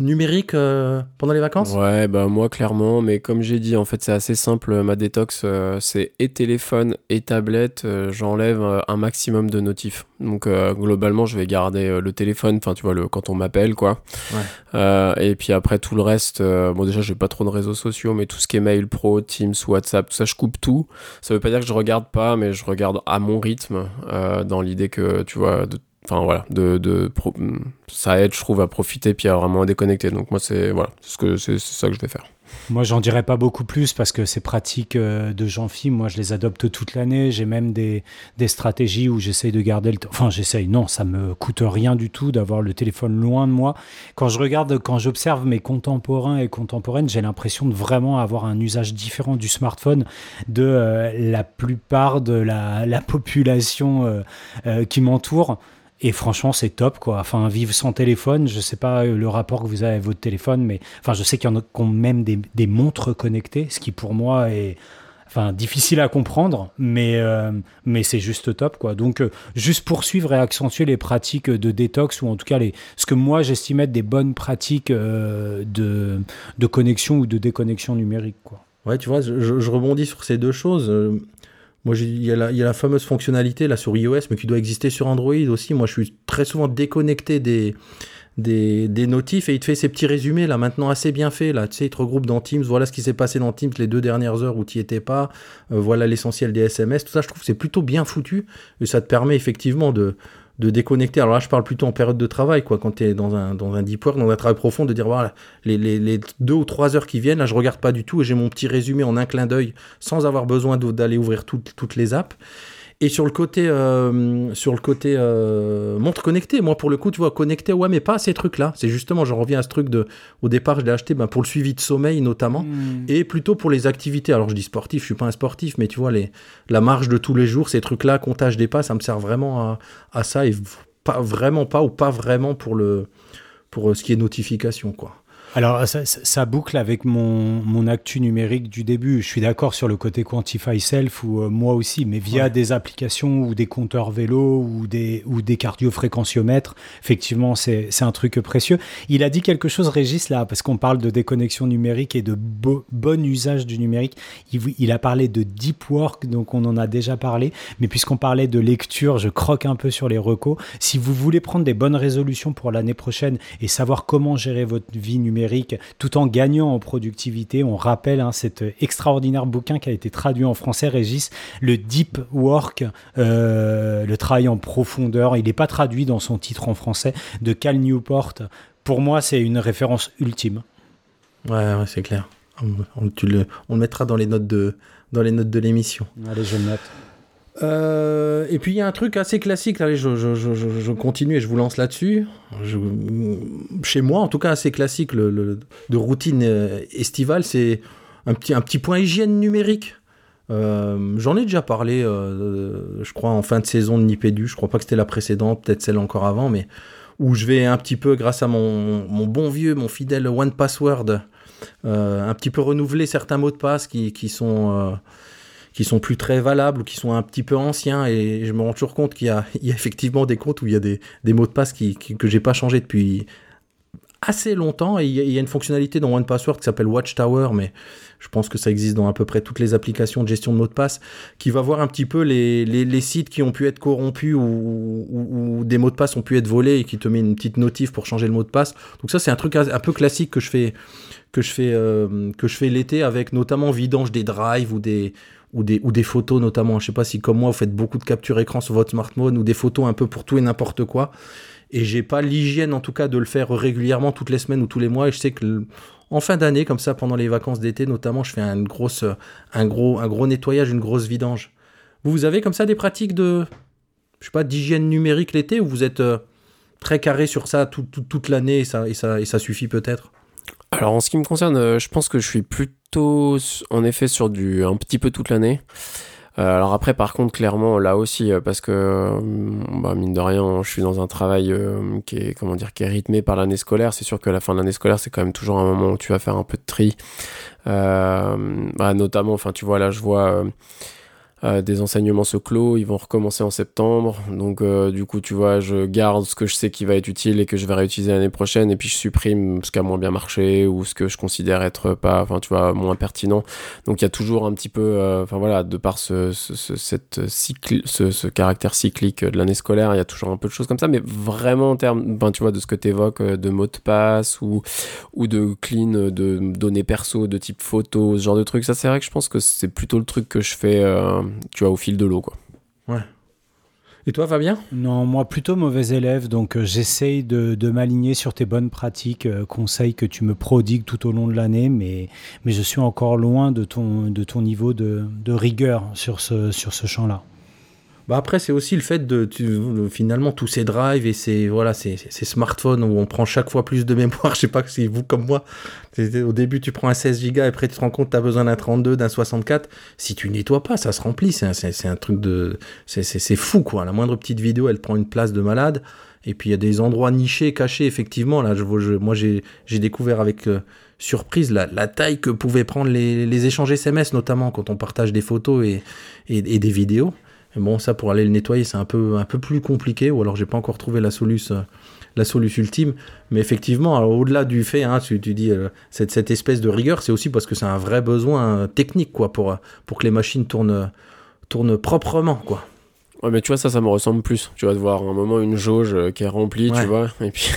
numérique euh, pendant les vacances? Ouais, bah moi clairement, mais comme j'ai dit, en fait c'est assez simple, ma détox euh, c'est et téléphone et tablette, euh, j'enlève euh, un maximum de notifs. Donc euh, globalement je vais garder euh, le téléphone, enfin tu vois, le, quand on m'appelle quoi. Ouais. Euh, et puis après tout le reste, euh, bon déjà j'ai pas trop de réseaux sociaux, mais tout ce qui est mail pro, Teams, WhatsApp, tout ça je coupe tout. Ça veut pas dire que je regarde pas, mais je regarde à mon rythme, euh, dans l'idée que tu vois... De, Enfin voilà, de, de ça aide, je trouve, à profiter puis à vraiment déconnecter. Donc moi c'est voilà, ce que c'est ça que je vais faire. Moi, j'en dirais pas beaucoup plus parce que ces pratiques euh, de Jean-Philippe, moi, je les adopte toute l'année. J'ai même des, des stratégies où j'essaye de garder le... t- Enfin, j'essaye, non, ça me coûte rien du tout d'avoir le téléphone loin de moi. Quand je regarde, quand j'observe mes contemporains et contemporaines, j'ai l'impression de vraiment avoir un usage différent du smartphone de euh, la plupart de la, la population euh, qui m'entoure. Et franchement, c'est top, quoi. Enfin, vivre sans téléphone, je sais pas euh, le rapport que vous avez avec votre téléphone, mais enfin, je sais qu'il y en a qui ont même des, montres connectées, ce qui pour moi est enfin difficile à comprendre, mais euh, mais c'est juste top, quoi. Donc, euh, juste poursuivre et accentuer les pratiques de détox ou en tout cas les ce que moi j'estime être des bonnes pratiques de de connexion ou de déconnexion numérique, quoi. Ouais, tu vois, je rebondis sur ces deux choses. Moi, il y, a la- fameuse fonctionnalité là sur iOS, mais qui doit exister sur Android aussi. Moi, je suis très souvent déconnecté des, des, notifs et il te fait ces petits résumés là maintenant assez bien faits. Là, tu sais, il te regroupe dans Teams. Voilà ce qui s'est passé dans Teams les deux dernières heures où tu n'y étais pas. Euh, voilà l'essentiel des SMS. Tout ça, je trouve que c'est plutôt bien foutu et ça te permet effectivement de de déconnecter. Alors là, je parle plutôt en période de travail, quoi, quand tu es dans un, dans un deep work, dans un travail profond, de dire, voilà, les, les, les deux ou trois heures qui viennent, là, je regarde pas du tout et j'ai mon petit résumé en un clin d'œil sans avoir besoin d'aller ouvrir toutes les apps. Et sur le côté, euh, sur le côté euh, montre connectée, moi pour le coup, tu vois, connecté, ouais, mais pas à ces trucs-là. C'est justement, j'en reviens à ce truc de, au départ, je l'ai acheté ben, pour le suivi de sommeil notamment, et plutôt pour les activités. Alors je dis sportif, je suis pas un sportif, mais tu vois, les, la marche de tous les jours, ces trucs-là, comptage des pas, ça me sert vraiment à, à ça et pas vraiment pas ou pas vraiment pour le, pour euh, ce qui est notification, quoi. Alors, ça, boucle avec mon, mon actu numérique du début. Je suis d'accord sur le côté Quantify Self, ou euh, moi aussi, mais via Ouais. des applications ou des compteurs vélo ou des, ou des cardiofréquentiomètres. Effectivement, c'est c'est un truc précieux. Il a dit quelque chose, Régis, là, parce qu'on parle de déconnexion numérique et de bo- bon usage du numérique. Il, il a parlé de deep work, donc on en a déjà parlé. Mais puisqu'on parlait de lecture, je croque un peu sur les recos. Si vous voulez prendre des bonnes résolutions pour l'année prochaine et savoir comment gérer votre vie numérique, numérique tout en gagnant en productivité. On rappelle hein, cet extraordinaire bouquin qui a été traduit en français, Régis, le Deep Work, euh, le travail en profondeur. Il n'est pas traduit dans son titre en français de Cal Newport. Pour moi, c'est une référence ultime. Ouais, ouais, c'est clair. On, on- tu le, on le mettra dans les notes de, dans les notes de l'émission. Allez, je note. Euh, et puis il y a un truc assez classique, allez, je, continue et je vous lance là-dessus. Chez moi, en tout cas, assez classique de routine euh, estivale, c'est un petit, un petit point hygiène numérique. Euh, J'en ai déjà parlé, je crois, en fin de saison de Nipédu. Je crois pas que c'était la précédente, peut-être celle encore avant, mais où je vais un petit peu, grâce à mon, bon vieux, mon fidèle One Password, un petit peu renouveler certains mots de passe qui sont. Qui sont plus très valables ou qui sont un petit peu anciens. Et je me rends toujours compte qu'il y a, effectivement des comptes où il y a des, mots de passe qui, qui- que j'ai pas changé depuis assez longtemps. Et il y, a, une fonctionnalité dans OnePassword qui s'appelle Watchtower mais je pense que ça existe dans à peu près toutes les applications de gestion de mots de passe qui va voir un petit peu les, les, sites qui ont pu être corrompus ou, ou- des mots de passe ont pu être volés et qui te met une petite notif pour changer le mot de passe. Donc ça c'est un truc un un peu classique que je fais que je fais euh, que je fais l'été avec notamment vidange des drives ou des ou des, photos notamment. Je sais pas si comme moi vous faites beaucoup de capture écran sur votre smartphone ou des photos un peu pour tout et n'importe quoi. Et j'ai pas l'hygiène en tout cas de le faire régulièrement toutes les semaines ou tous les mois. Et je sais que en fin d'année, comme ça, pendant les vacances d'été notamment, je fais grosse, un gros, un gros nettoyage, une grosse vidange. Vous, avez comme ça des pratiques de, je sais pas, d'hygiène numérique l'été ou vous êtes euh, très carré sur ça tout- tout- toute l'année et ça, et, ça, suffit peut-être? Alors en ce qui me concerne, euh, je pense que je suis en effet sur du un petit peu toute l'année. Euh, alors après par contre clairement là aussi euh, parce que euh, bah, mine de rien je suis dans un travail qui est comment dire qui est rythmé par l'année scolaire c'est sûr que la fin de l'année scolaire c'est quand même toujours un moment où tu vas faire un peu de tri bah, notamment enfin tu vois là je vois euh, euh, des enseignements se clos, ils vont recommencer en septembre. Donc euh, du coup, tu vois, je garde ce que je sais qui va être utile et que je vais réutiliser l'année prochaine, et puis je supprime ce qui a moins bien marché ou ce que je considère être pas, enfin tu vois, moins pertinent. Donc il y a toujours un petit peu, euh, enfin voilà, de par ce, ce, ce- cycle, ce, ce caractère cyclique de l'année scolaire, il y a toujours un peu de choses comme ça, mais vraiment en termes, ben, tu vois, de ce que tu évoques, de mots de passe ou ou de clean, de données perso, de type photo, ce genre de trucs. Ça, c'est vrai que je pense que c'est plutôt le truc que je fais, euh, tu vois, au fil de l'eau, quoi. Et toi, Fabien? Non, moi plutôt mauvais élève, donc euh, j'essaye de, de m'aligner sur tes bonnes pratiques, euh, conseils que tu me prodigues tout au long de l'année, mais, mais je suis encore loin de ton, de ton niveau de, de rigueur sur ce, sur ce champ-là. Bah après, c'est aussi le fait de finalement tous ces drives et ces voilà ces, smartphones où on prend chaque fois plus de mémoire. <laughs> Je sais pas si vous comme moi, au début tu prends un 16 Go et après tu te rends compte tu as besoin d'un 32, d'un 64. Si tu nettoies pas, ça se remplit. C'est un, truc de c'est- fou quoi. La moindre petite vidéo, elle prend une place de malade. Et puis il y a des endroits nichés, cachés effectivement. Là, je, moi j'ai j'ai découvert avec euh, surprise la, taille que pouvaient prendre les, échanges SMS notamment quand on partage des photos et des vidéos. Bon, ça pour aller le nettoyer, c'est un peu, un peu plus compliqué, ou alors j'ai pas encore trouvé la euh, la soluce ultime. Mais effectivement, au-delà du fait, hein, tu, tu dis euh, cette, cette espèce de rigueur, c'est aussi parce que c'est un vrai besoin euh, technique, quoi, pour, pour que les machines tournent, tournent proprement, quoi. Ouais, mais tu vois, ça, ça me ressemble plus. Tu vas te voir un moment une jauge euh, qui est remplie, Ouais. tu vois, et puis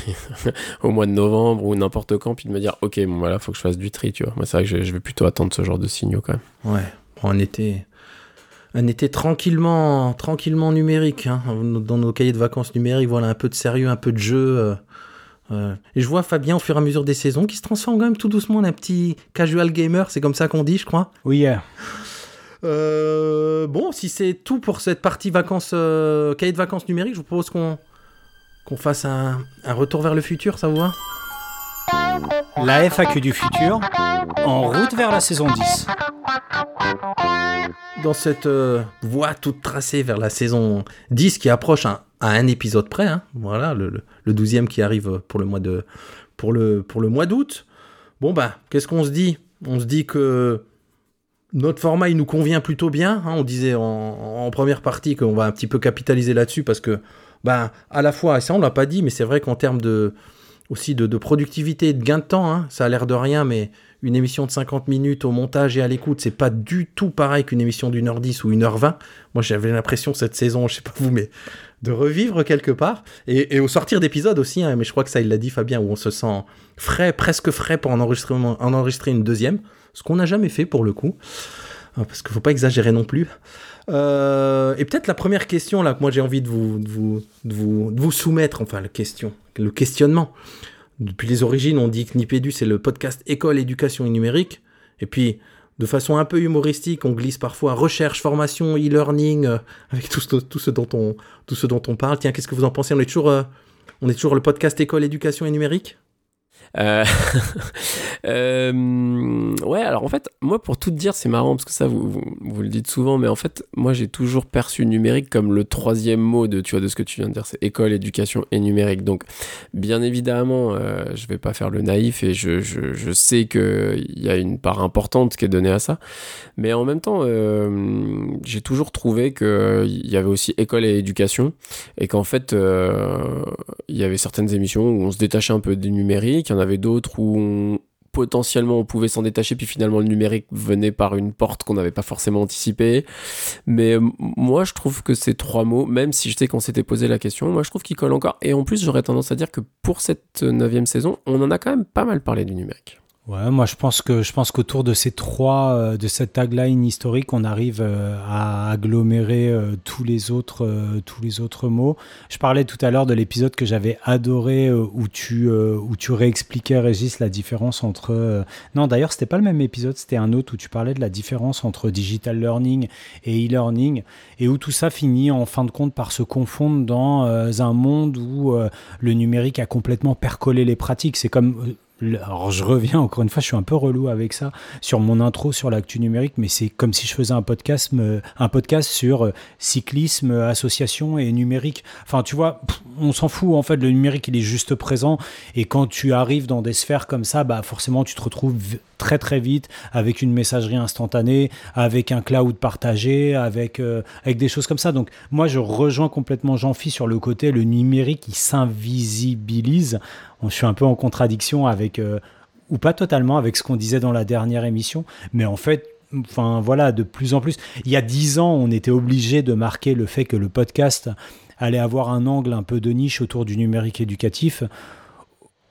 <laughs> au mois de novembre ou n'importe quand, puis de me dire, ok, bon, voilà, faut que je fasse du tri, tu vois. Moi, c'est vrai que je, je vais plutôt attendre ce genre de signaux quand même. Ouais, bon, un été, un été tranquillement, tranquillement numérique, hein, dans nos cahiers de vacances numériques, voilà, un peu de sérieux, un peu de jeu. euh, euh. Et je vois Fabien au fur et à mesure des saisons qui se transforme quand même tout doucement en un petit casual gamer, c'est comme ça qu'on dit, je crois. Oui, euh, Euh, bon, si c'est tout pour cette partie vacances, cahier de vacances numériques, je vous propose qu'on qu'on fasse un, un retour vers le futur, ça vous va? La FAQ du futur, en route vers la saison 10. Dans cette euh, voie toute tracée vers la saison 10 qui approche à un épisode près, hein, voilà, le, le, le 12e qui arrive pour le mois d'août. Bon bah, qu'est-ce qu'on se dit? On se dit que notre format il nous convient plutôt bien. hein. on disait en, première partie qu'on va un petit peu capitaliser là-dessus parce que bah à la fois, ça on l'a pas dit, mais c'est vrai qu'en termes de aussi de, productivité de gain de temps, hein, ça a l'air de rien, mais une émission de 50 minutes au montage et à l'écoute, c'est pas du tout pareil qu'une émission d'une heure 10 ou une heure 20. Moi, j'avais l'impression cette saison, je sais pas vous, mais de revivre quelque part. Et, au sortir d'épisodes aussi, hein, mais je crois que ça, il l'a dit Fabien, où on se sent frais, presque frais pour en enregistrer, en enregistrer une deuxième, ce qu'on n'a jamais fait pour le coup. Ah, Parce qu'il faut pas exagérer non plus. Euh, et peut-être la première question là que moi j'ai envie de vous, de vous, de vous, de vous soumettre, enfin la question, le questionnement. Depuis les origines, on dit que Nipédu c'est le podcast école, éducation et numérique. Et puis, de façon un peu humoristique, on glisse parfois recherche, formation, e-learning, euh, avec tout ce, tout, ce dont on, tout ce dont on parle. Tiens, qu'est-ce que vous en pensez? On est toujours, euh, on est toujours le podcast école, éducation et numérique? Euh, <laughs> euh, ouais, alors en fait, moi pour tout dire, c'est marrant parce que ça, vous, vous, le dites souvent, mais en fait, moi j'ai toujours perçu numérique comme le troisième mot de, tu vois, de ce que tu viens de dire, c'est école, éducation et numérique. Donc, bien évidemment, euh, je vais pas faire le naïf et je, je, je sais qu'il y a une part importante qui est donnée à ça, mais en même temps, euh, j'ai toujours trouvé qu'il y avait aussi école et éducation et qu'en fait, il y avait certaines émissions où on se détachait un peu du numérique, avait d'autres où potentiellement on pouvait s'en détacher, puis finalement le numérique venait par une porte qu'on n'avait pas forcément anticipée. Mais moi je trouve que ces trois mots, même si je sais qu'on s'était posé la question, moi je trouve qu'ils collent encore. Et en plus j'aurais tendance à dire que pour cette neuvième saison, on en a quand même pas mal parlé du numérique. Ouais, moi je pense que je qu'autour de ces trois, euh, de cette tagline historique, on arrive euh, à agglomérer euh, tous les autres, mots. Je parlais tout à l'heure de l'épisode que j'avais adoré où tu où tu réexpliquais Régis la différence entre. Non, d'ailleurs c'était pas le même épisode, c'était un autre où tu parlais de la différence entre digital learning et e-learning et où tout ça finit en fin de compte par se confondre dans un monde où le numérique a complètement percolé les pratiques. C'est comme alors je reviens encore une fois, je suis un peu relou avec ça sur mon intro sur l'actu numérique, mais c'est comme si je faisais un podcast, un podcast sur euh, cyclisme, association et numérique. Enfin, tu vois, on s'en fout en fait. Le numérique, il est juste présent, et quand tu arrives dans des sphères comme ça, bah forcément, tu te retrouves très très vite avec une messagerie instantanée, avec un cloud partagé, avec euh, avec des choses comme ça. Donc moi, je rejoins complètement Jean-Phi sur le côté le numérique, il s'invisibilise je suis un peu en contradiction avec, euh, ou pas totalement, avec ce qu'on disait dans la dernière émission, mais en fait, enfin voilà, de plus en plus. Il y a dix ans, on était obligé de marquer le fait que le podcast allait avoir un angle un peu de niche autour du numérique éducatif.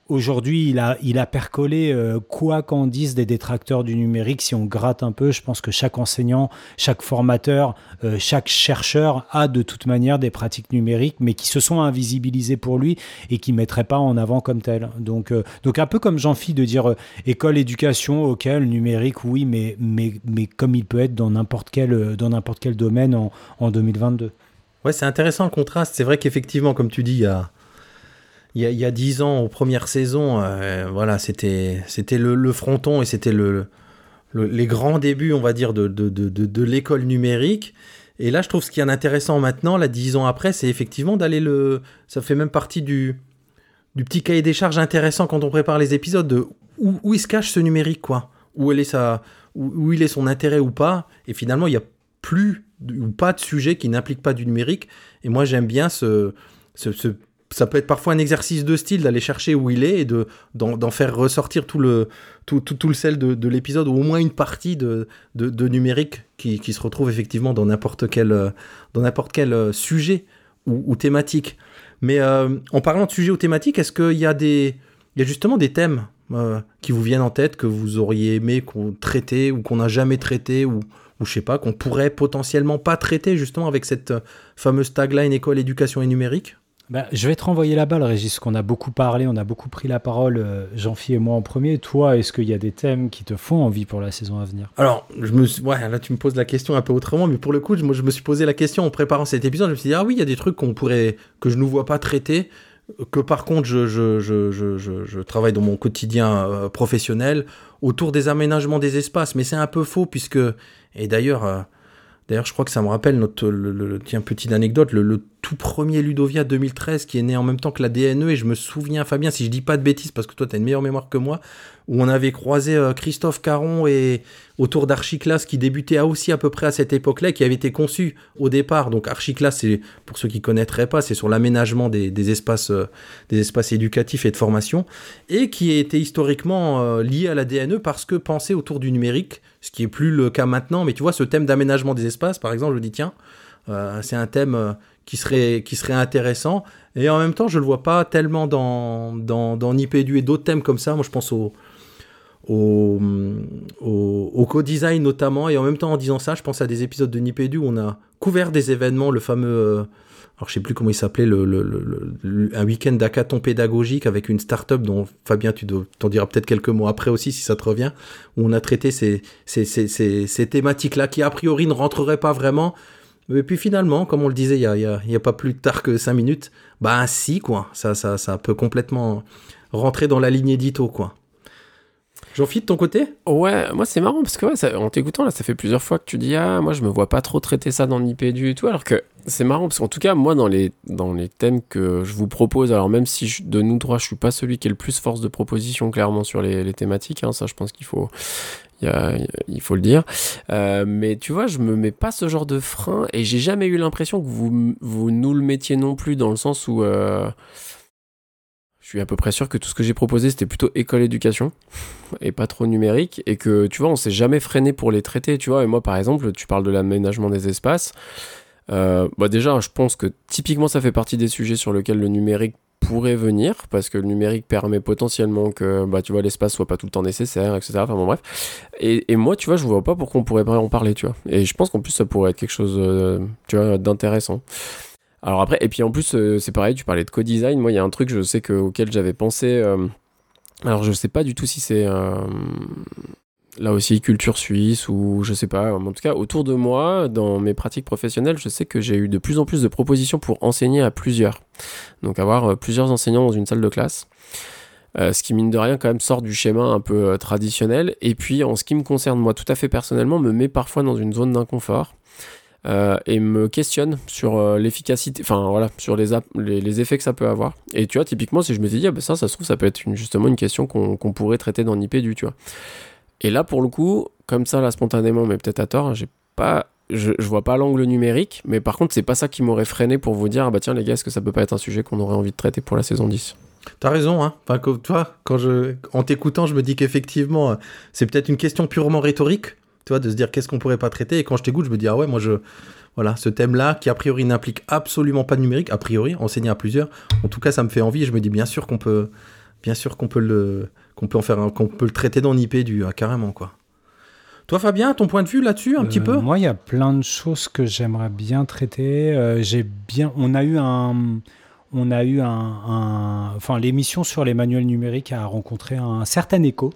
Aujourd'hui, il a, percolé, euh, quoi qu'en disent des détracteurs du numérique, si on gratte un peu, je pense que chaque enseignant, chaque formateur, euh, chaque chercheur a de toute manière des pratiques numériques, mais qui se sont invisibilisées pour lui et qui ne mettraient pas en avant comme tel. Donc, euh, donc un peu comme Jean-Phi de dire école, éducation, ok, le numérique, oui, mais, mais, mais comme il peut être dans n'importe quel, dans n'importe quel domaine en, en 2022. Ouais, c'est intéressant le contraste. C'est vrai qu'effectivement, comme tu dis, il y a, il y a, y 10 ans, aux premières saisons, euh, voilà, c'était, c'était le, fronton et c'était le, le- les grands débuts, on va dire, de, de, de, de, l'école numérique. Et là, je trouve ce qui est intéressant maintenant, là, 10 ans après, c'est effectivement d'aller le. Ça fait même partie du, du petit cahier des charges intéressant quand on prépare les épisodes de où, où il se cache ce numérique, quoi? Où, elle est sa, où, où il est son intérêt ou pas? Et finalement, il n'y a plus ou pas de sujet qui n'implique pas du numérique. Et moi, j'aime bien ce, ce- ça peut être parfois un exercice de style d'aller chercher où il est et de d'en faire ressortir tout le tout, tout, tout le sel de, de l'épisode ou au moins une partie de, de, numérique qui, qui se retrouve effectivement dans n'importe quel euh, quel euh, sujet ou, thématique. Mais euh, en parlant de sujet ou thématique, est-ce qu'il y a il y a justement des thèmes qui vous viennent en tête que vous auriez aimé qu'on traiter ou qu'on n'a jamais traité ou ou je sais pas qu'on pourrait potentiellement pas traiter justement avec cette fameuse tagline école éducation et numérique Bah, je vais te renvoyer la balle, Régis, qu'on a beaucoup parlé, on a beaucoup pris la parole, euh, Jean-Phi et moi en premier. Toi, est-ce qu'il y a des thèmes qui te font envie pour la saison à venir? Alors, là tu me poses la question un peu autrement, mais pour le coup, je, moi, je me suis posé la question en préparant cet épisode. Je me suis dit, ah oui, il y a des trucs qu'on pourrait, que je ne vois pas traiter, que par contre, je, travaille dans mon quotidien euh, professionnel autour des aménagements des espaces. Mais c'est un peu faux, puisque, et d'ailleurs, euh, d'ailleurs, je crois que ça me rappelle notre, le, tiens, petite anecdote, tout premier Ludovia 2013 qui est né en même temps que la DNE, et je me souviens, Fabien, si je dis pas de bêtises, parce que toi, tu une meilleure mémoire que moi, où on avait croisé euh, Christophe Caron et autour d'Archiclass qui débutait aussi à peu près à cette époque-là, qui avait été conçu au départ. Donc Archiclass, c'est pour ceux qui connaîtraient pas, c'est sur l'aménagement des, espaces, euh, des espaces éducatifs et de formation, et qui était historiquement euh, lié à la DNE parce que pensé autour du numérique, ce qui est plus le cas maintenant. Mais tu vois, ce thème d'aménagement des espaces, par exemple, je dis tiens, c'est un thème qui serait, qui serait intéressant. Et en même temps, je le vois pas tellement dans, dans, Nipédu et d'autres thèmes comme ça. Moi, je pense au, au, co-design notamment. Et en même temps, en disant ça, je pense à des épisodes de Nipédu où on a couvert des événements, le fameux. euh, alors, je sais plus comment il s'appelait, le, le, un week-end d'hackathon pédagogique avec une start-up dont Fabien, tu t'en diras peut-être quelques mots après aussi si ça te revient, où on a traité ces, ces, ces, ces, ces thématiques-là qui a priori ne rentreraient pas vraiment. Et puis finalement, comme on le disait il y a, pas plus tard que 5 minutes, bah si, quoi. Ça, peut complètement rentrer dans la ligne édito, quoi. Jean-Philippe, de ton côté? Ouais, moi c'est marrant parce que en t'écoutant là, ça fait plusieurs fois que tu dis ah moi je me vois pas trop traiter ça dans Nipédu et tout, alors que c'est marrant parce qu'en tout cas moi dans les dans les thèmes que je vous propose, alors même si de nous trois je suis pas celui qui est le plus force de proposition clairement sur les, les thématiques, hein, ça je pense qu'il faut faut le dire, Euh, mais tu vois je me mets pas ce genre de frein et j'ai jamais eu l'impression que vous vous nous le mettiez non plus dans le sens où euh, je suis à peu près sûr que tout ce que j'ai proposé c'était plutôt école éducation et pas trop numérique et que tu vois on s'est jamais freiné pour les traiter tu vois. Et moi par exemple tu parles de l'aménagement des espaces Euh, bah déjà je pense que typiquement ça fait partie des sujets sur lesquels le numérique pourrait venir parce que le numérique permet potentiellement que bah tu vois l'espace soit pas tout le temps nécessaire etc enfin bon bref et, et moi tu vois je vois pas pourquoi on pourrait pas en parler tu vois et je pense qu'en plus ça pourrait être quelque chose euh, d'intéressant alors après, et puis en plus, euh, c'est pareil, tu parlais de co-design. Moi, il y a un truc, je sais que, auquel j'avais pensé. alors, je sais pas du tout si c'est là aussi culture suisse ou je sais pas. En tout cas, autour de moi, dans mes pratiques professionnelles, je sais que j'ai eu de plus en plus de propositions pour enseigner à plusieurs. Donc, avoir euh, plusieurs enseignants dans une salle de classe. Euh, ce qui mine de rien quand même sort du schéma un peu euh, traditionnel et puis en ce qui me concerne moi tout à fait personnellement me met parfois dans une zone d'inconfort et me questionne sur l'efficacité, enfin voilà, sur les, les, les effets que ça peut avoir. Et tu vois, typiquement, si je me dit, ah, bah, ça, ça se trouve, ça peut être justement une question qu'on pourrait traiter dans Nipédu, tu vois. Et là, pour le coup, comme ça, là, spontanément, mais peut-être à tort, hein, j'ai pas. Je, vois pas l'angle numérique, mais par contre, c'est pas ça qui m'aurait freiné pour vous dire, ah bah tiens, les gars, est-ce que ça peut pas être un sujet qu'on aurait envie de traiter pour la saison 10 T'as raison, hein. Enfin, toi, quand je, en t'écoutant, je me dis qu'effectivement, euh, c'est peut-être une question purement rhétorique, tu vois, de se dire qu'est-ce qu'on pourrait pas traiter. Et quand je t'écoute, je me dis, ah ouais, moi, je, voilà, ce thème-là, qui a priori n'implique absolument pas de numérique, a priori, enseigner à plusieurs, en tout cas, ça me fait envie. Et je me dis, bien sûr qu'on peut, bien sûr qu'on peut le, qu'on peut en faire, qu'on peut le traiter dans l'IP du, ah, carrément, quoi. Toi, Fabien, ton point de vue là-dessus, un petit Euh, peu? Moi, il y a plein de choses que j'aimerais bien traiter. Euh, J'ai bien, on a eu un, on a eu un, un- enfin, l'émission sur les manuels numériques a rencontré un certain écho.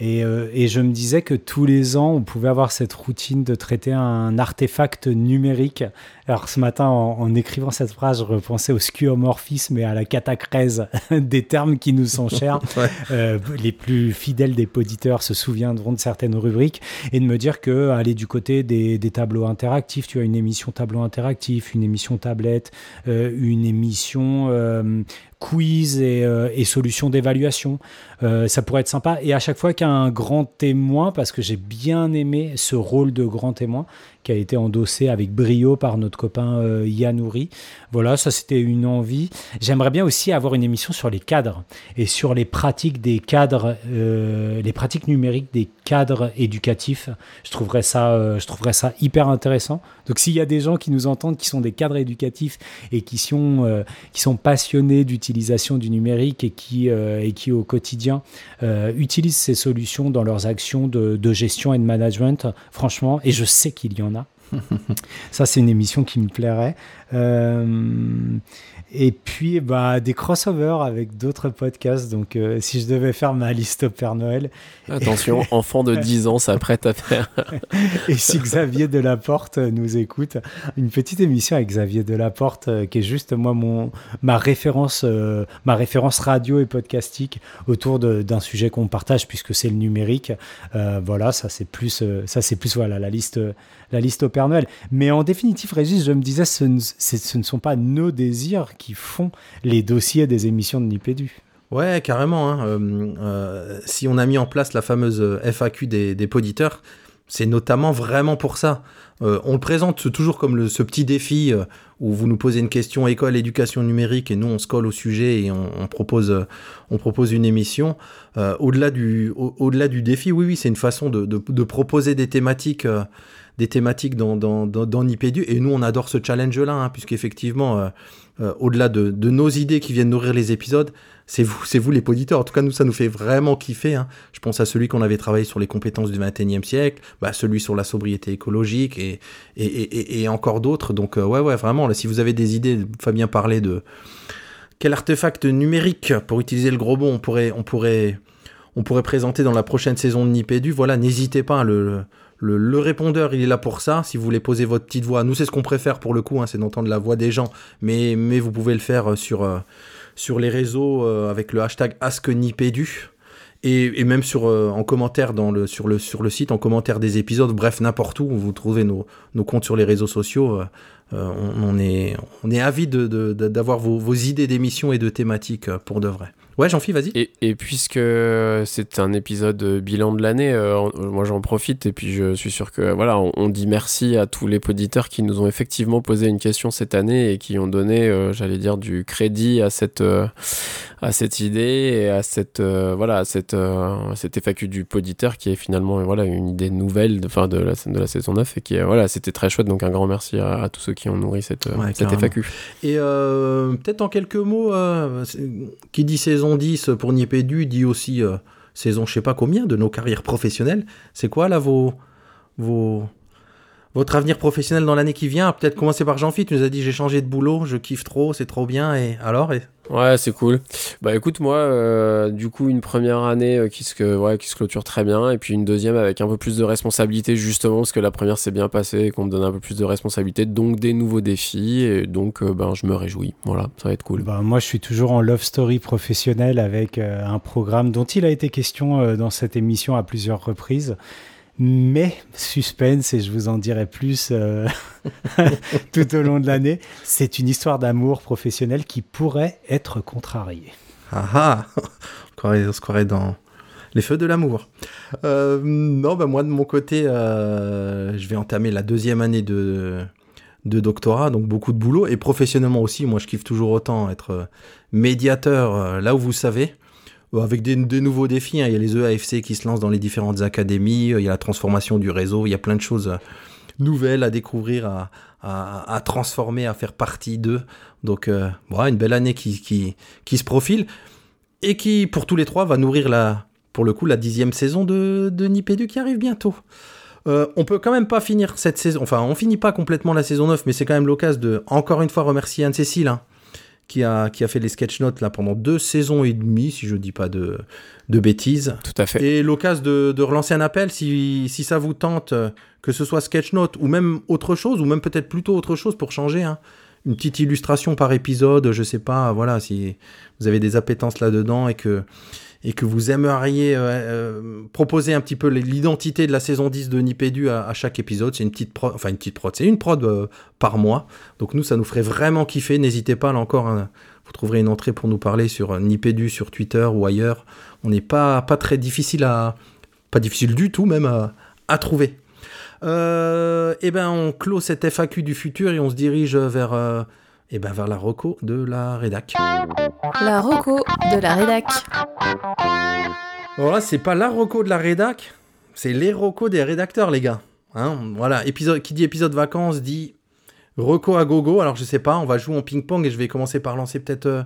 Et, euh, et je me disais que tous les ans, on pouvait avoir cette routine de traiter un artefact numérique. Alors ce matin, en, en écrivant cette phrase, je repensais au skeuomorphisme et à la catacrèse <laughs> des termes qui nous sont chers. <laughs> Ouais. Euh, les plus fidèles des auditeurs se souviendront de certaines rubriques et de me dire que aller du côté des, des tableaux interactifs, tu as une émission tableau interactif, une émission tablette, euh, une émission euh, quiz et, euh, et solutions d'évaluation. Euh, ça pourrait être sympa. Et à chaque fois qu'il y a un grand témoin, parce que j'ai bien aimé ce rôle de grand témoin qui a été endossé avec brio par notre copain euh. Voilà, ça c'était une envie. J'aimerais bien aussi avoir une émission sur les cadres et sur les pratiques des cadres, euh, les pratiques numériques des cadres éducatifs. Je trouverais ça, euh, je trouverais ça hyper intéressant. Donc s'il y a des gens qui nous entendent, qui sont des cadres éducatifs et qui sont, euh, qui sont passionnés d'utilisation du numérique et qui, et qui au quotidien utilisent ces solutions dans leurs actions de, de gestion et de management, franchement, et je sais qu'il y en a. <laughs> Ça, c'est une émission qui me plairait. Euh, et puis, bah, des crossovers avec d'autres podcasts. Donc, euh, si je devais faire ma liste au Père Noël, Attention, <laughs> enfant de 10 ans s'apprête à faire. <laughs> et si Xavier Delaporte nous écoute, une petite émission avec Xavier Delaporte, euh, qui est juste moi mon ma référence, euh, ma référence radio et podcastique autour d'un sujet qu'on partage puisque c'est le numérique. Euh, voilà, ça c'est plus, euh, ça c'est plus voilà la liste, la liste au Père Noël. Mais en définitive, Régis, je me disais, ce ne, ce ne sont pas nos désirs qui font les dossiers des émissions de Nipédu. Ouais, carrément. hein. Euh, euh, si on a mis en place la fameuse euh, FAQ des, des poditeurs, c'est notamment vraiment pour ça. On le présente toujours comme ce petit défi où vous nous posez une question école, éducation numérique, et nous on se colle au sujet et on, propose, on propose une émission. Au-delà du, au- au-delà du défi, oui, oui, c'est une façon de, de- proposer des thématiques, des thématiques dans, dans, dans, Nipédu. Et nous, on adore ce challenge-là, hein, puisqu'effectivement, euh, euh, au-delà de, de nos idées qui viennent nourrir les épisodes, c'est vous, c'est vous les auditeurs. En tout cas, nous, ça nous fait vraiment kiffer. hein. Je pense à celui qu'on avait travaillé sur les compétences du 21e siècle, bah, celui sur la sobriété écologique et, et, et, encore d'autres. Donc, euh, ouais, ouais, vraiment, là, si vous avez des idées, Fabien parlait de quel artefact numérique, pour utiliser le gros mot, on pourrait, on pourrait, on pourrait présenter dans la prochaine saison de Nipédu. Voilà, n'hésitez pas. Le, le, le répondeur, il est là pour ça. Si vous voulez poser votre petite voix, nous, c'est ce qu'on préfère pour le coup, hein, c'est d'entendre la voix des gens. Mais, vous pouvez le faire euh, sur, euh, sur les réseaux euh, avec le hashtag AskNipédu. Et, et même sur, en commentaire sur, le, sur le site, en commentaire des épisodes, bref, n'importe où, vous trouvez nos, nos comptes sur les réseaux sociaux. on, est, on est avide de- de- d'avoir vos, vos idées d'émissions et de thématiques pour de vrai. Ouais, Jean-Philippe, vas-y. Et, et puisque c'est un épisode euh, bilan de l'année, euh, on- moi j'en profite et puis je suis sûr que voilà, on, on dit merci à tous les auditeurs qui nous ont effectivement posé une question cette année et qui ont donné, euh, j'allais dire, du crédit à cette euh, à cette idée et à cette euh, voilà à cette euh, cette FAQ du poditeur qui est finalement euh, voilà une idée nouvelle de enfin de la de la saison 9 et qui voilà c'était très chouette donc un grand merci à, à tous ceux qui ont nourri cette euh, Ouais, cette carrément. FAQ. Et euh, peut-être en quelques mots, euh, qui dit saison 10 pour Niepédu dit aussi euh, saison je sais pas combien de nos carrières professionnelles. C'est quoi là vos, vos, votre avenir professionnel dans l'année qui vient? Peut-être commencer par Jean-Philippe, tu nous as dit j'ai changé de boulot, je kiffe trop, c'est trop bien. Et alors. Ouais, c'est cool. Bah écoute, moi, euh, du coup, une première année euh, qui, se, ouais, qui se clôture très bien, et puis une deuxième avec un peu plus de responsabilité, justement, parce que la première s'est bien passée et qu'on me donne un peu plus de responsabilité, donc des nouveaux défis, et donc euh, ben, je me réjouis. Voilà, ça va être cool. Bah, moi, je suis toujours en love story professionnel avec un programme dont il a été question dans cette émission à plusieurs reprises. Mais suspense, et je vous en dirai plus euh, <laughs> tout au long de l'année, c'est une histoire d'amour professionnel qui pourrait être contrariée. Ah ah on se croirait, dans les feux de l'amour. Euh, non, bah moi de mon côté, euh, je vais entamer la deuxième année de, de doctorat, donc beaucoup de boulot. Et professionnellement aussi, moi je kiffe toujours autant être médiateur là où vous savez. Euh, Avec des, nouveaux défis, hein. il y a les EAFC qui se lancent dans les différentes académies, euh, il y a la transformation du réseau, il y a plein de choses euh, nouvelles à découvrir, à, transformer, à faire partie d'eux. Donc, voilà, une belle année qui se profile et qui, pour tous les trois, va nourrir la, pour le coup, la dixième saison de, de Nipédu qui arrive bientôt. Euh, on peut quand même pas finir cette saison, enfin, on finit pas complètement la saison 9, mais c'est quand même l'occasion de, encore une fois, remercier Anne-Cécile, hein, qui, a, qui a fait les sketch notes là pendant deux saisons et demie, si je dis pas de, de bêtises. Tout à fait. Et l'occasion de, de relancer un appel, si, si ça vous tente, que ce soit Sketchnote ou même autre chose, ou même peut-être plutôt autre chose pour changer. hein. Une petite illustration par épisode, je sais pas, voilà, si vous avez des appétences là-dedans et que, et que vous aimeriez euh, euh, proposer un petit peu l'identité de la saison 10 de Nipédu à, chaque épisode, c'est une petite prod, enfin une petite prod, c'est une prod euh, par mois. Donc nous, ça nous ferait vraiment kiffer. N'hésitez pas, là encore, hein, vous trouverez une entrée pour nous parler sur Nipédu, sur Twitter ou ailleurs. On n'est pas, pas très difficile à. Pas difficile du tout, même à, trouver. Et ben, on clôt cette FAQ du futur et on se dirige vers. Eh ben, vers la reco de la rédac. La Rocco de la rédac. Alors là, c'est pas la reco de la rédac, c'est les recos des rédacteurs, les gars. Hein, voilà, épisode, qui dit épisode vacances dit reco à gogo. Alors je sais pas, on va jouer en ping-pong et je vais commencer par lancer peut-être. euh,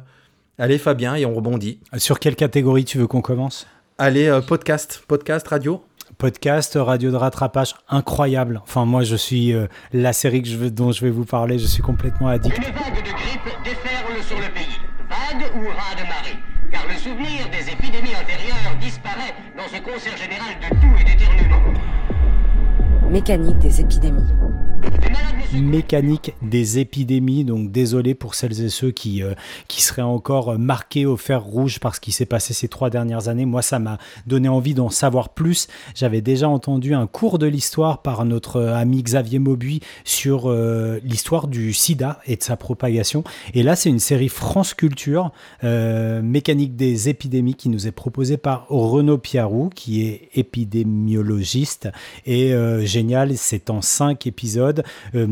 Allez, Fabien, et on rebondit. Sur quelle catégorie tu veux qu'on commence? Allez, euh, podcast, podcast, radio. Podcast, radio de rattrapage, incroyable. Enfin, moi, je suis euh, la série que je veux, dont je vais vous parler, je suis complètement addict. Une vague de grippe déferle sur le pays. Vague ou raz de marée Car le souvenir des épidémies antérieures disparaît dans ce concert général de tout et d'éternuement. Mécanique des épidémies. Mécanique des épidémies. Donc désolé pour celles et ceux qui, euh, qui seraient encore marqués au fer rouge par ce qui s'est passé ces trois dernières années. Moi, ça m'a donné envie d'en savoir plus. J'avais déjà entendu un cours de l'histoire par notre ami Xavier Maubuy sur euh, l'histoire du sida et de sa propagation. Et là, c'est une série France Culture, euh, mécanique des épidémies, qui nous est proposée par Renaud Piarou, qui est épidémiologiste. Et euh, génial, c'est en cinq épisodes, euh,